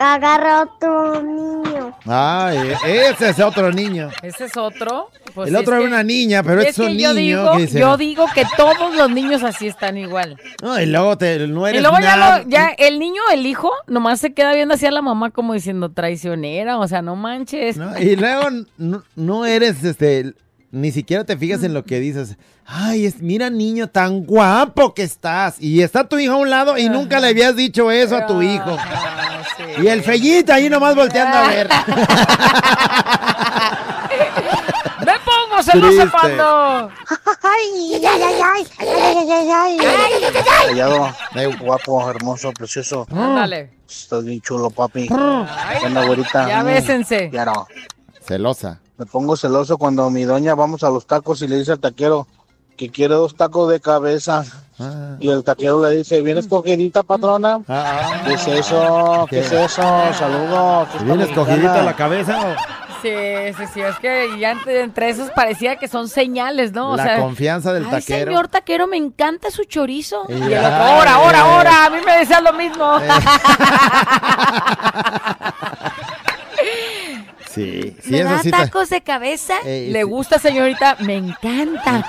agarra otro niño. Ay, ese es otro niño. ¿Ese es otro? Pues el es otro era que- una niña, pero es es un niño. yo digo, que yo digo que todos los niños así están igual. No, y luego te, no eres Y luego ya, lo- ya el niño, el hijo, nomás se queda viendo así a la mamá como diciendo traicionera, o sea, no manches. Y luego no, no eres, este, ni siquiera te fijas en lo que dices. Ay, es, mira niño, tan guapo que estás. Y está tu hijo a un lado y nunca le habías dicho eso a tu hijo. Y el fellito ahí nomás volteando a ver. Me pongo Triste. cuando... Ay, ay, ay, ay, ay, ay, ay, ay, Callado, guapo, hermoso, precioso. Ándale. Estás bien chulo, papi. Ay, Anda, güerita. ya Mm, bésense. Claro. Celosa. Me pongo celoso cuando mi doña vamos a los tacos y le dice al taquero que quiere dos tacos de cabeza. Ah. Y el taquero le dice, ¿vienes cogidita, patrona? ¿Qué es eso? ¿Qué es eso? Saludos. ¿Qué ¿Vienes cogidita la cabeza o Sí, sí, sí, es que ya entre, esos parecía que son señales, ¿no? O la sea, confianza del Ay, taquero? señor taquero, me encanta su chorizo. Y ahora, ahora, ahora, a mí me decían lo mismo. Sí, sí, ¿Me eso da tacos de cabeza? Eh, ¿Le sí. gusta, señorita? Me encanta.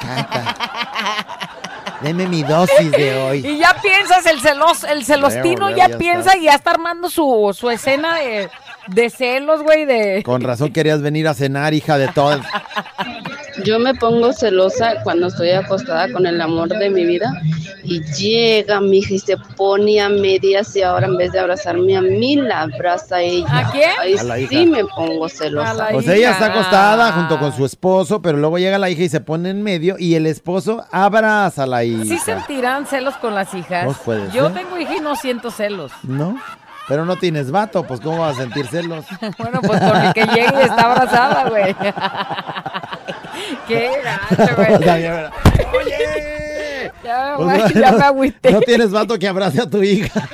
Deme mi dosis de hoy. Y ya piensas, el celos, el celostino ya piensa y ya está armando su, su escena de, de celos, güey, de... Con razón querías venir a cenar, hija de todas. Yo me pongo celosa cuando estoy acostada con el amor de mi vida y llega mi hija y se pone a medias y ahora en vez de abrazarme a mí la abraza a ella. ¿A quién? Ahí A la hija. sí me pongo celosa. O sea, ella está acostada junto con su esposo, pero luego llega la hija y se pone en medio y el esposo abraza a la hija. ¿Sí sentirán celos con las hijas? Pues puede Yo tengo hija y no siento celos. ¿No? Pero no tienes vato, pues ¿cómo vas a sentir celos? Bueno, pues el que llegue y está abrazada, güey. Qué gacho, güey. O sea, ya- Ya, Pues no, me agüité. No tienes vato que abrace a tu hija.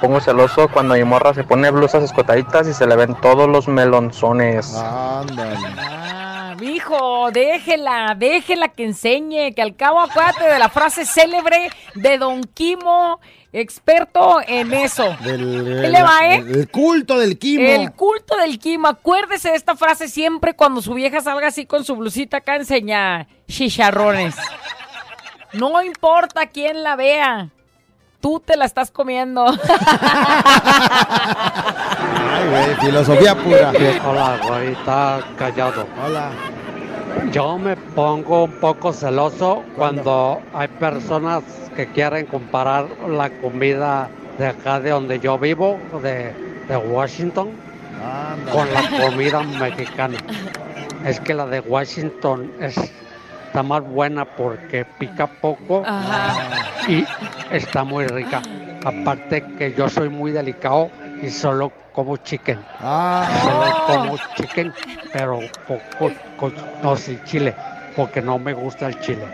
Pongo celoso cuando mi morra se pone blusas escotaditas y se le ven todos los melonzones. Ándale. Ah, mijo, déjela, déjela que enseñe, que al cabo acuérdate de la frase célebre de Don Quimo, experto en eso. Del, ¿Qué le va, eh? El culto del quimo. El culto del Quimo, acuérdese de esta frase siempre cuando su vieja salga así con su blusita acá enseña chicharrones. No importa quién la vea, tú te la estás comiendo. Ay, güey, filosofía pura. Hola, güerita callado. Hola. Yo me pongo un poco celoso cuando hay personas que quieren comparar la comida de acá de donde yo vivo, de, de Washington, con la comida mexicana. Es que la de Washington es, está más buena porque pica poco y está muy rica. Aparte que yo soy muy delicado y solo como chicken. Solo como chicken, pero con- no sin chile, porque no me gusta el chile.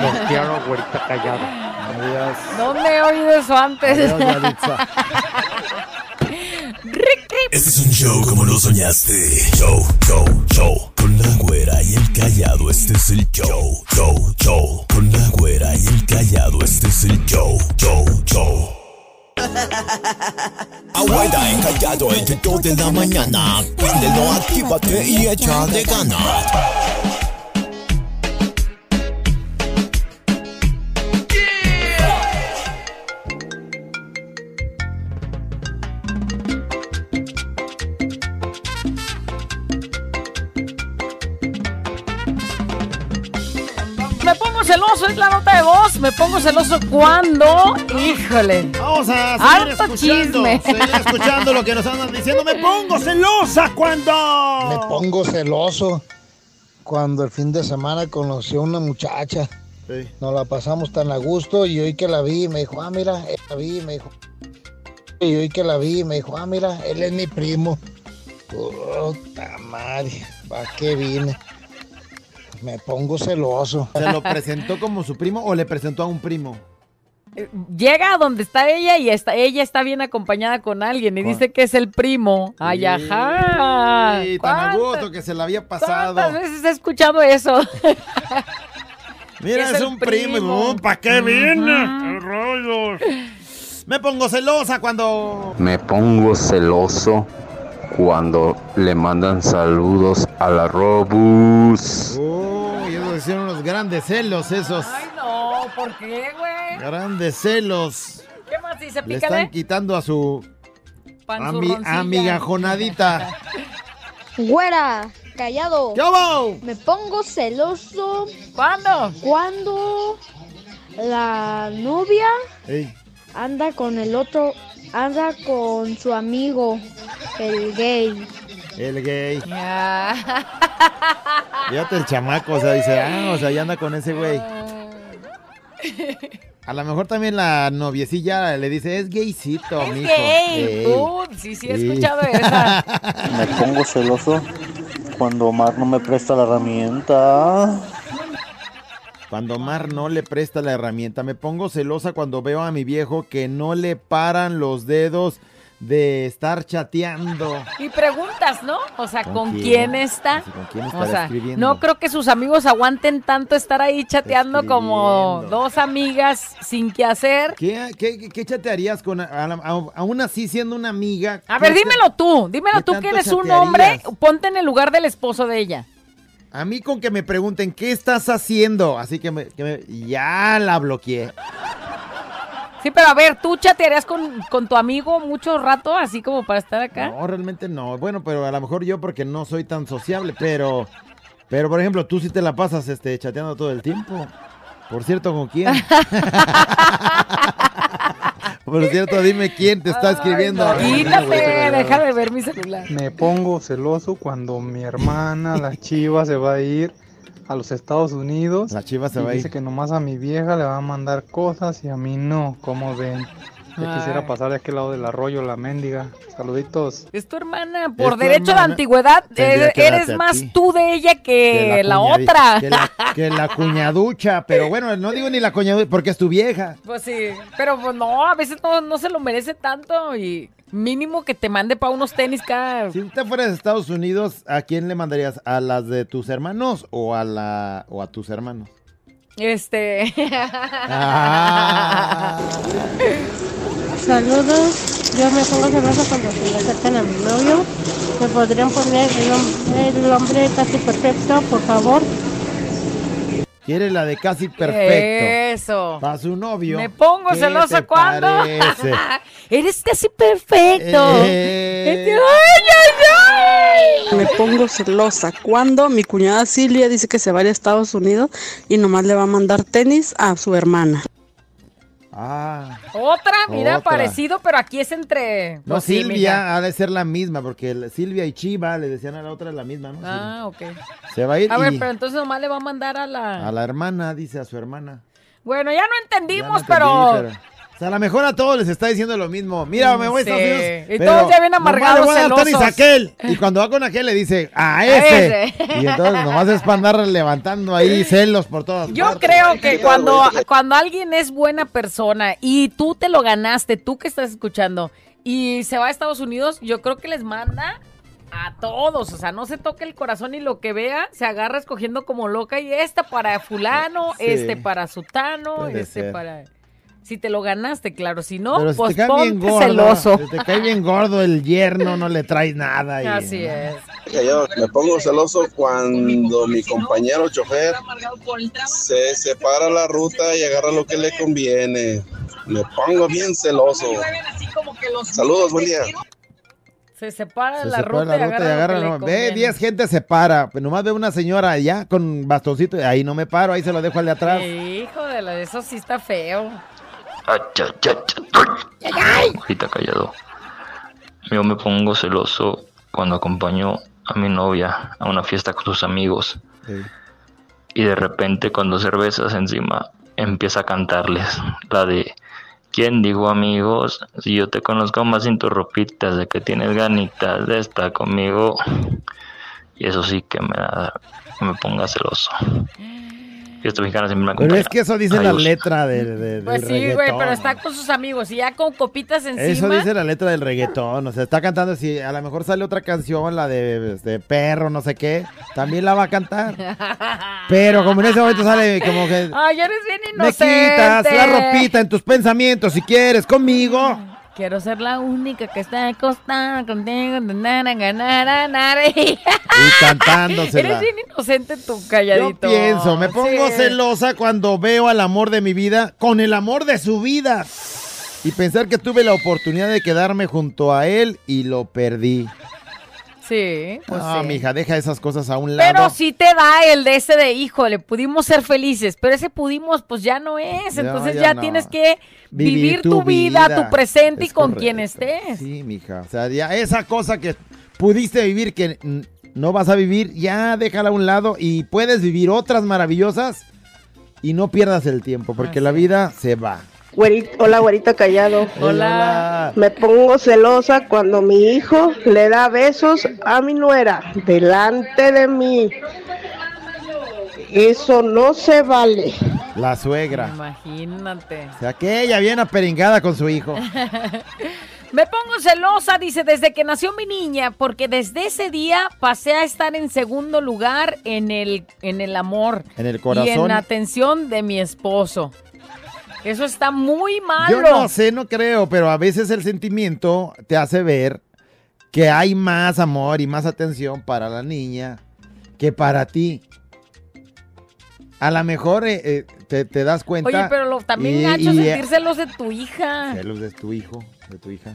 Los quiero, güerita callado. Adiós. ¿Dónde he oído eso antes? Adiós. Este es un show como lo soñaste. Show, show, show. Con la güera y el callado, este es el show. Show, show. Con la güera y el callado, este es el show. Show, show. Abuela encallado entre dos de la mañana. Préndelo, actívate y echa de ganas. Me pongo celoso cuando. Híjole. Vamos a seguir Harto escuchando, chisme. seguir escuchando lo que nos andan diciendo. Me pongo celosa cuando. Me pongo celoso cuando el fin de semana conocí a una muchacha. Nos la pasamos tan a gusto y hoy que la vi me dijo, ah, mira, él la vi, me dijo. Y hoy que la vi me dijo, ah, mira, él es mi primo. Puta madre, ¿para qué vine? Me pongo celoso. ¿Se lo presentó como su primo o le presentó a un primo? Llega a donde está ella y está, ella está bien acompañada con alguien y dice que es el primo. Ay, ajá. Sí, tan a ¿Cuántas- gusto que se la había pasado. ¿Cuántas veces he escuchado eso? Mira, es, un primo. primo. ¿Para qué vine? rayos! Me pongo celosa cuando... Me pongo celoso cuando le mandan saludos a la Robus. Uy, esos hicieron unos grandes celos esos. Ay, no, ¿por qué, güey? Grandes celos. ¿Qué más dice? Le Pícale. están quitando a su ami- amigajonadita. Güera, callado. ¿Qué? Me pongo celoso. ¿Cuándo? Cuando la novia Ey, anda con el otro, anda con su amigo, el gay. el gay. Fíjate el chamaco, o sea, dice, ah, o sea, ya anda con ese güey. A lo mejor también la noviecilla le dice, es gaycito, Es mijo. gay. Ey. Uh, sí, sí, he Sí. escuchado esa. Me pongo celoso cuando Omar no me presta la herramienta. Cuando Omar no le presta la herramienta, me pongo celosa cuando veo a mi viejo que no le paran los dedos de estar chateando. Y preguntas, ¿no? O sea, ¿con, ¿Con quién, quién? está? ¿Con quién o sea, escribiendo? no creo que sus amigos aguanten tanto estar ahí chateando como dos amigas sin qué hacer. ¿Qué, qué, qué- qué chatearías con, a- a- aún así siendo una amiga? A ver, ¿qué dímelo tú, dímelo tú que eres un hombre, ponte en el lugar del esposo de ella. A mí con que me pregunten, ¿qué estás haciendo? Así que, me- que me- ya la bloqueé. Sí, pero a ver, ¿tú chatearías con, con tu amigo mucho rato, así como para estar acá? No, realmente no. Bueno, pero a lo mejor yo porque no soy tan sociable, pero... Pero, por ejemplo, tú sí te la pasas este, chateando todo el tiempo. Por cierto, ¿con quién? Por cierto, dime quién te está escribiendo. Quítate, deja de ver mi celular. Me pongo celoso cuando mi hermana, la chiva, se va a ir a los Estados Unidos. La chiva se y va a dice ir. que nomás a mi vieja le va a mandar cosas y a mí no. ¿Cómo ven? Ya quisiera pasar de aquel lado del arroyo, la mendiga. Saluditos. Es tu hermana, por tu derecho de hermana. antigüedad, eh, que darte eres más tú de ella que, la, cuñadi- otra. Que la, que la cuñaducha, pero bueno, no digo ni la cuñaducha porque es tu vieja. Pues sí, pero pues no, a veces no, no se lo merece tanto y mínimo que te mande para unos tenis cada... Si usted fuera de Estados Unidos, ¿a quién le mandarías? ¿A las de tus hermanos o a la o a tus hermanos? Este... Saludos, yo me pongo celosa cuando se me acercan a mi novio. ¿Me podrían poner el, el nombre casi perfecto, por favor? Quiere la de casi perfecto. Eso. Para su novio. Me pongo ¿Qué celosa cuando... Eres casi perfecto. Eh. Este- ¡Ay, ay, ay! Me pongo celosa cuando mi cuñada Silvia dice que se va a ir a Estados Unidos y nomás le va a mandar tenis a su hermana. Ah. Otra, mira, Otra. parecido, pero aquí es entre... No, pues. Silvia ha de ser la misma, porque Silvia y Chiva le decían a la otra la misma, ¿no? Ah, ok. Se va a ir A ver, pero entonces nomás le va a mandar a la... a la hermana, dice a su hermana. Bueno, ya no entendimos, Ya no entendí, pero... O sea, a lo mejor a todos les está diciendo lo mismo. Mira, me voy a Sí. Estados Unidos. Y todos ya nomás amargados, le voy a dar a aquel. Y cuando va con aquel le dice, a ese. ese. Y entonces nomás es para andar levantando ahí celos por todas Yo partes. creo que cuando, cuando alguien es buena persona y tú te lo ganaste, tú que estás escuchando, y se va a Estados Unidos, yo creo que les manda a todos. O sea, no se toque el corazón y lo que vea, se agarra escogiendo como loca y esta para fulano, Sí. este para sutano, Puede este ser. para... Si te lo ganaste, claro. Si no, Pero si pues te cae bien gordo, celoso. si te cae bien gordo el yerno, no le traes nada. y- Así es. Yo me pongo celoso cuando mi compañero chofer se separa la ruta y agarra lo que le conviene. Me pongo bien celoso. Saludos, buen día. Se separa Se la separa ruta, la ruta y lo agarra, que le no, ve, conviene. 10 gente se para. Pero nomás ve una señora allá con bastoncito. y Ahí no me paro, ahí se lo dejo al de atrás. Hijo de la, eso sí está feo. Ojita callado. Yo me pongo celoso cuando acompaño a mi novia a una fiesta con sus amigos. Y de repente con dos cervezas encima empieza a cantarles la de ¿Quién dijo amigos? Si yo te conozco más sin tus ropitas, de que tienes ganitas de estar conmigo. Y eso sí que me da, me ponga celoso. Fiesta mexicana siempre me Pero es que eso dice la Adiós. letra de, de- del Pues sí, güey, pero está con sus amigos y ya con copitas encima. Eso dice la letra del reggaetón, o sea, está cantando, si a lo mejor sale otra canción, la de, de perro, no sé qué, también la va a cantar. Pero como en ese momento sale como que Ay, eres bien me inocente. quitas la ropita en tus pensamientos si quieres conmigo. Quiero ser la única que está acostada contigo. Y cantándosela. Eres bien inocente tú, calladito. Yo pienso, me pongo Sí. celosa cuando veo al amor de mi vida con el amor de su vida. Y pensar que tuve la oportunidad de quedarme junto a él y lo perdí. Sí, pues Ah, sí. mija, deja esas cosas a un lado. Pero sí te da el de ese de, híjole, pudimos ser felices, pero ese pudimos, pues ya no es. Entonces ya ya, no. tienes que Vivir vivir, tu tu vida, vida. tu presente y con correcto. quien estés. Sí, mija. O sea, ya esa cosa que pudiste vivir que no vas a vivir, ya déjala a un lado y puedes vivir otras maravillosas y no pierdas el tiempo, porque la vida se va. Hola, güerita callado. Hola. Me pongo celosa cuando mi hijo le da besos a mi nuera delante de mí. Eso no se vale. La suegra. Imagínate. O sea, que ella viene aperingada con su hijo. Me pongo celosa, dice, desde que nació mi niña, porque desde ese día pasé a estar en segundo lugar en el, en el amor. En el Y en corazón. la atención de mi esposo. Eso está muy malo. Yo no sé, no creo, pero a veces el sentimiento te hace ver que hay más amor y más atención para la niña que para ti. A lo mejor eh, eh, te, te das cuenta. Oye, pero lo, también y- gacho y, eh, sentir celos de tu hija. Celos de tu hijo, de tu hija.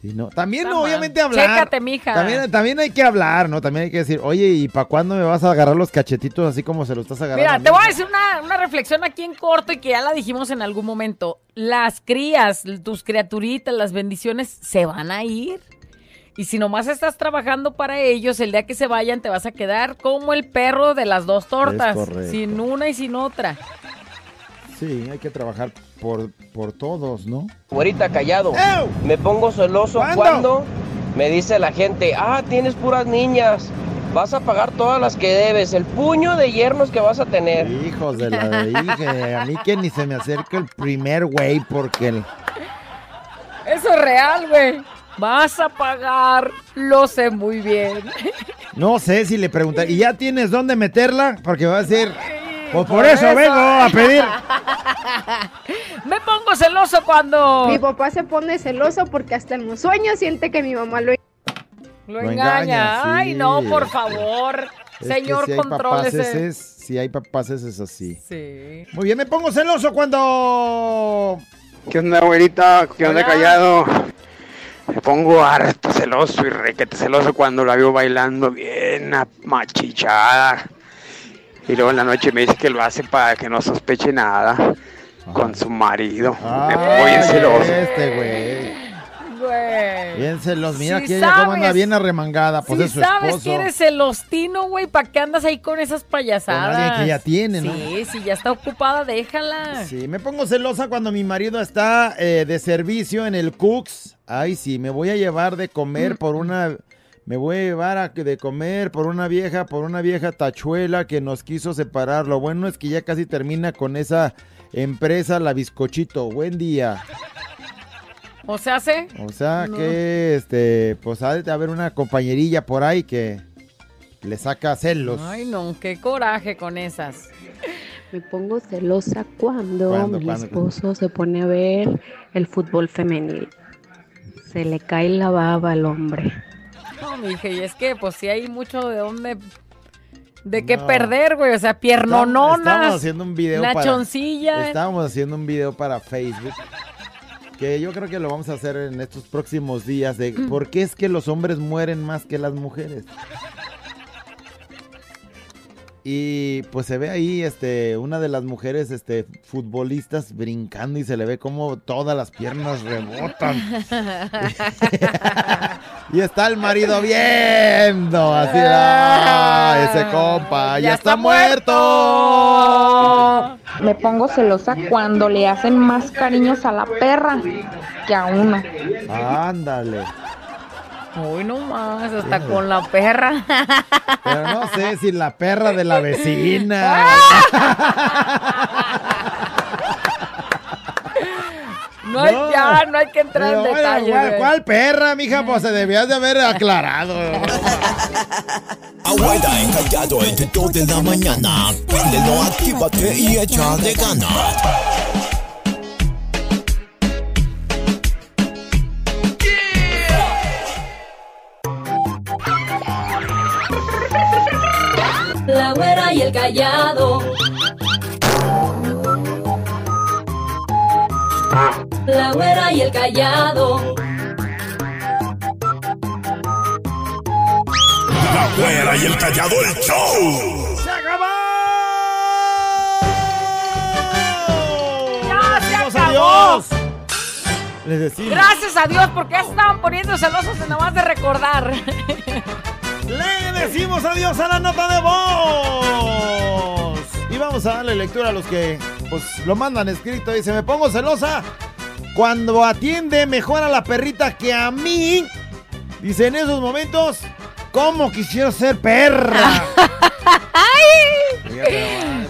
Sí, no. También, Está mal. obviamente, hablar. Chécate, mija. También, también hay que hablar, ¿no? También hay que decir, oye, ¿y para cuándo me vas a agarrar los cachetitos así como se los estás agarrando? Mira, a te voy a decir una, una reflexión aquí en corto y que ya la dijimos en algún momento. Las crías, tus criaturitas, las bendiciones se van a ir. Y si nomás estás trabajando para ellos, el día que se vayan te vas a quedar como el perro de las dos tortas. Sin una y sin otra. Sí, hay que trabajar por, por todos, ¿no? Güerita, callado. Me pongo celoso ¿Cuándo? cuando me dice la gente, ah, tienes puras niñas. Vas a pagar todas las que debes, el puño de yernos que vas a tener. Hijos de la dije, a mí que ni se me acerque el primer güey porque el... Eso es real, güey. Vas a pagar, lo sé muy bien. No sé si le preguntar, ¿y ya tienes dónde meterla? Porque va a decir, pues por, por eso, eso. vengo a pedir. Me pongo celoso cuando... Mi papá se pone celoso porque hasta en los sueños siente que mi mamá lo Lo Lo engaña. engaña, Ay, no, por favor. Es Señor, si contrólese. si hay papaces es así. Sí. Muy bien, me pongo celoso cuando... ¿Qué onda, güerita? ¿Qué onda, callado? Me pongo harto celoso y requete celoso cuando la veo bailando bien machichada. Y luego en la noche me dice que lo hace para que no sospeche nada con su marido. me pongo bien Ay, celoso. Este güey. Güey. Bien celoso. Mira Si que ella cómo anda bien arremangada. Pues si es su sabes esposo. que eres celostino, güey, ¿para qué andas ahí con esas payasadas? Con alguien que ya tiene, ¿no? Sí, si ya está ocupada, déjala. Sí, me pongo celosa cuando mi marido está eh, de servicio en el Cooks. Ay, sí, me voy a llevar de comer por una... Me voy a llevar a, de comer por una vieja, por una vieja tachuela que nos quiso separar. Lo bueno es que ya casi termina con esa empresa, la Bizcochito. Buen día. O sea, hace. O sea No. que, este, pues ha de haber una compañerilla por ahí que le saca celos. Ay, no, qué coraje con esas. Me pongo celosa cuando ¿Cuándo, mi esposo se pone a ver el fútbol femenil. Se le cae la baba al hombre. No, mija, y es que, pues sí hay mucho de dónde. De qué No. perder, güey. O sea, piernononas. Estábamos haciendo un video para... Nachoncilla. Estábamos haciendo un video para Facebook. Que yo creo que lo vamos a hacer en estos próximos días de Mm. por qué es que los hombres mueren más que las mujeres. Y pues se ve ahí este una de las mujeres este futbolistas brincando y se le ve como todas las piernas rebotan. Y está el marido viendo así, "Ah, ese compa ya, está, muerto. Me pongo celosa cuando le hacen más cariños a la perra que a uno. Ándale. Uy, no más, hasta con la perra. Pero no sé si la perra de la vecina. No hay, No. ya, no hay que entrar en Pero, oye, detalle. güey, güey. ¿Cuál perra, mija? Pues se debías de haber aclarado. Abuela encallado entre dos de la mañana. Préndelo, actívate y échale ganas. La güera y el callado. La güera y el callado. La güera y el callado el show. ¡Se acabó! ¡Ya se Decimos acabó! adiós. Les decimos. Gracias a Dios, porque ya se estaban poniendo celosos de nada más de recordar. Le decimos adiós a la nota de voz. Y vamos a darle lectura a los que pues lo mandan escrito. Dice, me pongo celosa cuando atiende mejor a la perrita que a mí. Dice, en esos momentos, ¿cómo quisiera ser perra?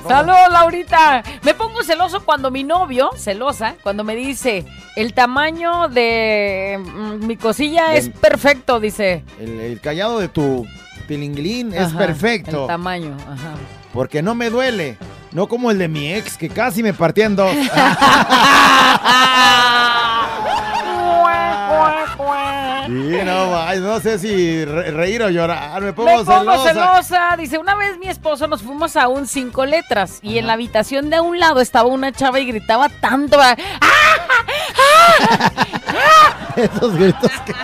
Saludos, Laurita. Me pongo celoso cuando mi novio, celosa, cuando me dice, el tamaño de mm, mi cosilla es perfecto, dice. El, el callado de tu tilinglín es Ajá, perfecto. El tamaño, ajá. Porque no me duele. No como el de mi ex, que casi me partía en dos. Sí, no, sé si re- reír o llorar. Me pongo, Me pongo celosa. celosa. Dice, una vez mi esposo nos fuimos a un cinco letras y en la habitación de a un lado estaba una chava y gritaba tanto. ¡Ah! Esos gritos que...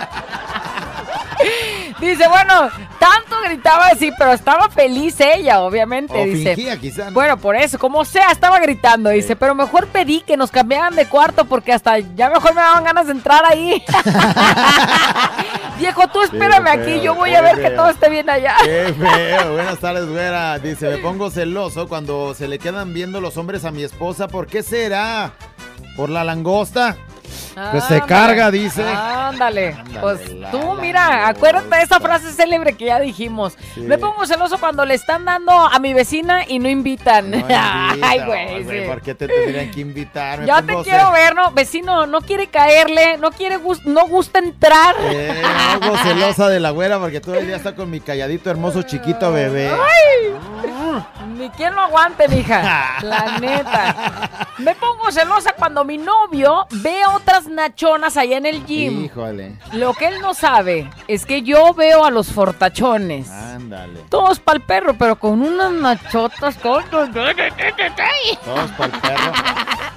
Dice, bueno, tanto gritaba así, pero estaba feliz ella, obviamente. O dice, fingía, quizá, ¿no? Bueno, por eso, como sea, estaba gritando. Dice, pero mejor pedí que nos cambiaran de cuarto porque hasta ya mejor me daban ganas de entrar ahí. Viejo, tú espérame aquí, yo voy a ver que todo esté bien allá. Qué feo. Buenas tardes, güera. Dice, me pongo celoso cuando se le quedan viendo los hombres a mi esposa. ¿Por qué será? ¿Por la langosta? Pues se carga, dice. Ándale. Pues la, tú, mira, acuérdate de esa frase célebre que ya dijimos. Sí. Me pongo celoso cuando le están dando a mi vecina y no invitan. No invita, Ay, güey. sí. ¿Por qué te tendrían que invitar? Me Ya te quiero ver, ¿no? Vecino, no quiere caerle, no quiere gus- no gusta entrar. Eh, me pongo celosa de la güera porque todo el día está con mi calladito, hermoso, chiquito bebé. Ay, ni quien lo aguante, mija. La neta. Me pongo celosa cuando mi novio ve a otras nachonas allá en el gym. Híjole. Lo que él no sabe es que yo veo a los fortachones. Ándale. Todos pa'l perro, pero con unas nachotas con... Todos para el perro.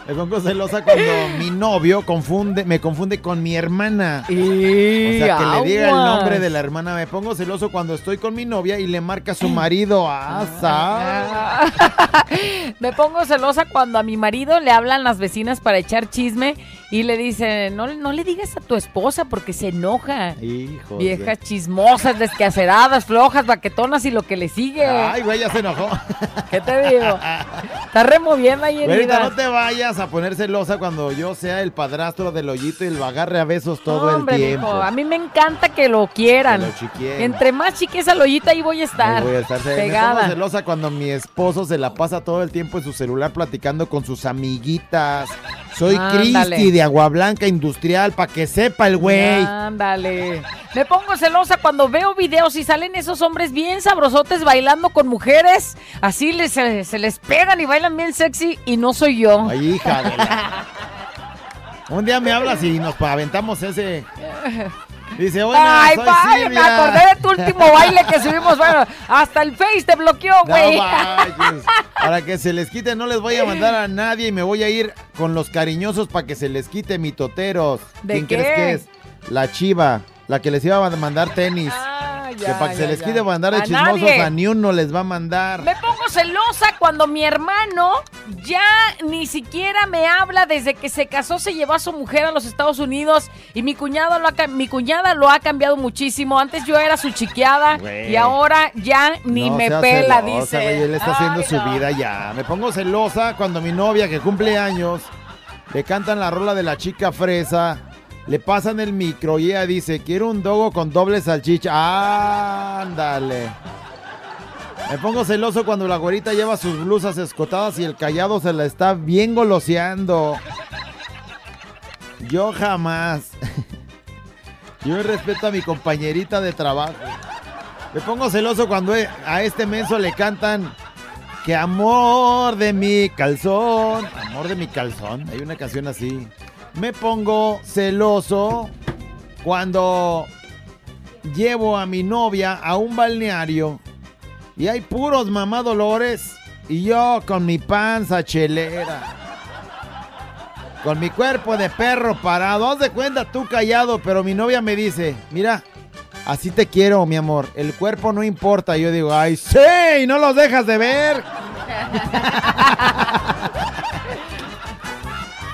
Me pongo celosa cuando mi novio confunde, me confunde con mi hermana. Y o sea, que le diga el nombre de la hermana. Me pongo celoso cuando estoy con mi novia y le marca a su marido. Ah. Me pongo celosa cuando a mi marido le hablan las vecinas para echar chisme y le dicen, no, no le digas a tu esposa porque se enoja. Hijo. Viejas chismosas, descaceradas, flojas, baquetonas y lo que le sigue. Ay, güey, ya se enojó. ¿Qué te digo? Está removiendo ahí heridas. no te vayas a poner celosa cuando yo sea el padrastro del hoyito y lo agarre a besos todo Hombre, el tiempo. a mí me encanta que lo quieran. Que lo chiquien. Entre más chiques a lollita ahí voy a estar. Ahí voy a estar Me pongo pegada. celosa cuando mi esposo se la pasa todo el tiempo en su celular platicando con sus amiguitas. Soy. Cristi de Agua Blanca Industrial, para que sepa el güey. Ándale. Me pongo celosa cuando veo videos y salen esos hombres bien sabrosotes bailando con mujeres. Así les, se, se les pegan y bailan bien sexy y no soy yo. Ay, hija de la- Un día me hablas y nos aventamos ese. Dice, oye, Ay, soy me Silvia. acordé de tu último baile que subimos. Bueno, hasta el Face te bloqueó, güey. Para que se les quite, no les voy a mandar a nadie y me voy a ir con los cariñosos para que se les quite mi toteros. ¿De ¿Quién qué? crees que es? La chiva, la que les iba a mandar tenis. que ya, para que se ya, les ya. quite mandar de A chismosos nadie. a ni uno les va a mandar. Me pongo celosa cuando mi hermano ya ni siquiera me habla desde que se casó, se llevó a su mujer a los Estados Unidos y mi cuñado lo ha, mi cuñada lo ha cambiado muchísimo. Antes yo era su chiqueada y ahora ya ni No me pela, celosa, dice. él está haciendo su vida ya. Me pongo celosa cuando mi novia que cumple años le cantan la rola de la chica fresa Le pasan el micro y ella dice, quiero un dogo con doble salchicha. Ándale. Me pongo celoso cuando la güerita lleva sus blusas escotadas y el callado se la está bien goloseando. Yo jamás. Yo respeto a mi compañerita de trabajo. Me pongo celoso cuando e- a este menso le cantan que amor de mi calzón. Amor de mi calzón. Hay una canción así. Me pongo celoso cuando llevo a mi novia a un balneario y hay puros mamá dolores y yo con mi panza chelera. Con mi cuerpo de perro parado. Haz de cuenta tú callado, pero mi novia me dice, mira, así te quiero, mi amor. El cuerpo no importa. Yo digo, ay, sí, no los dejas de ver.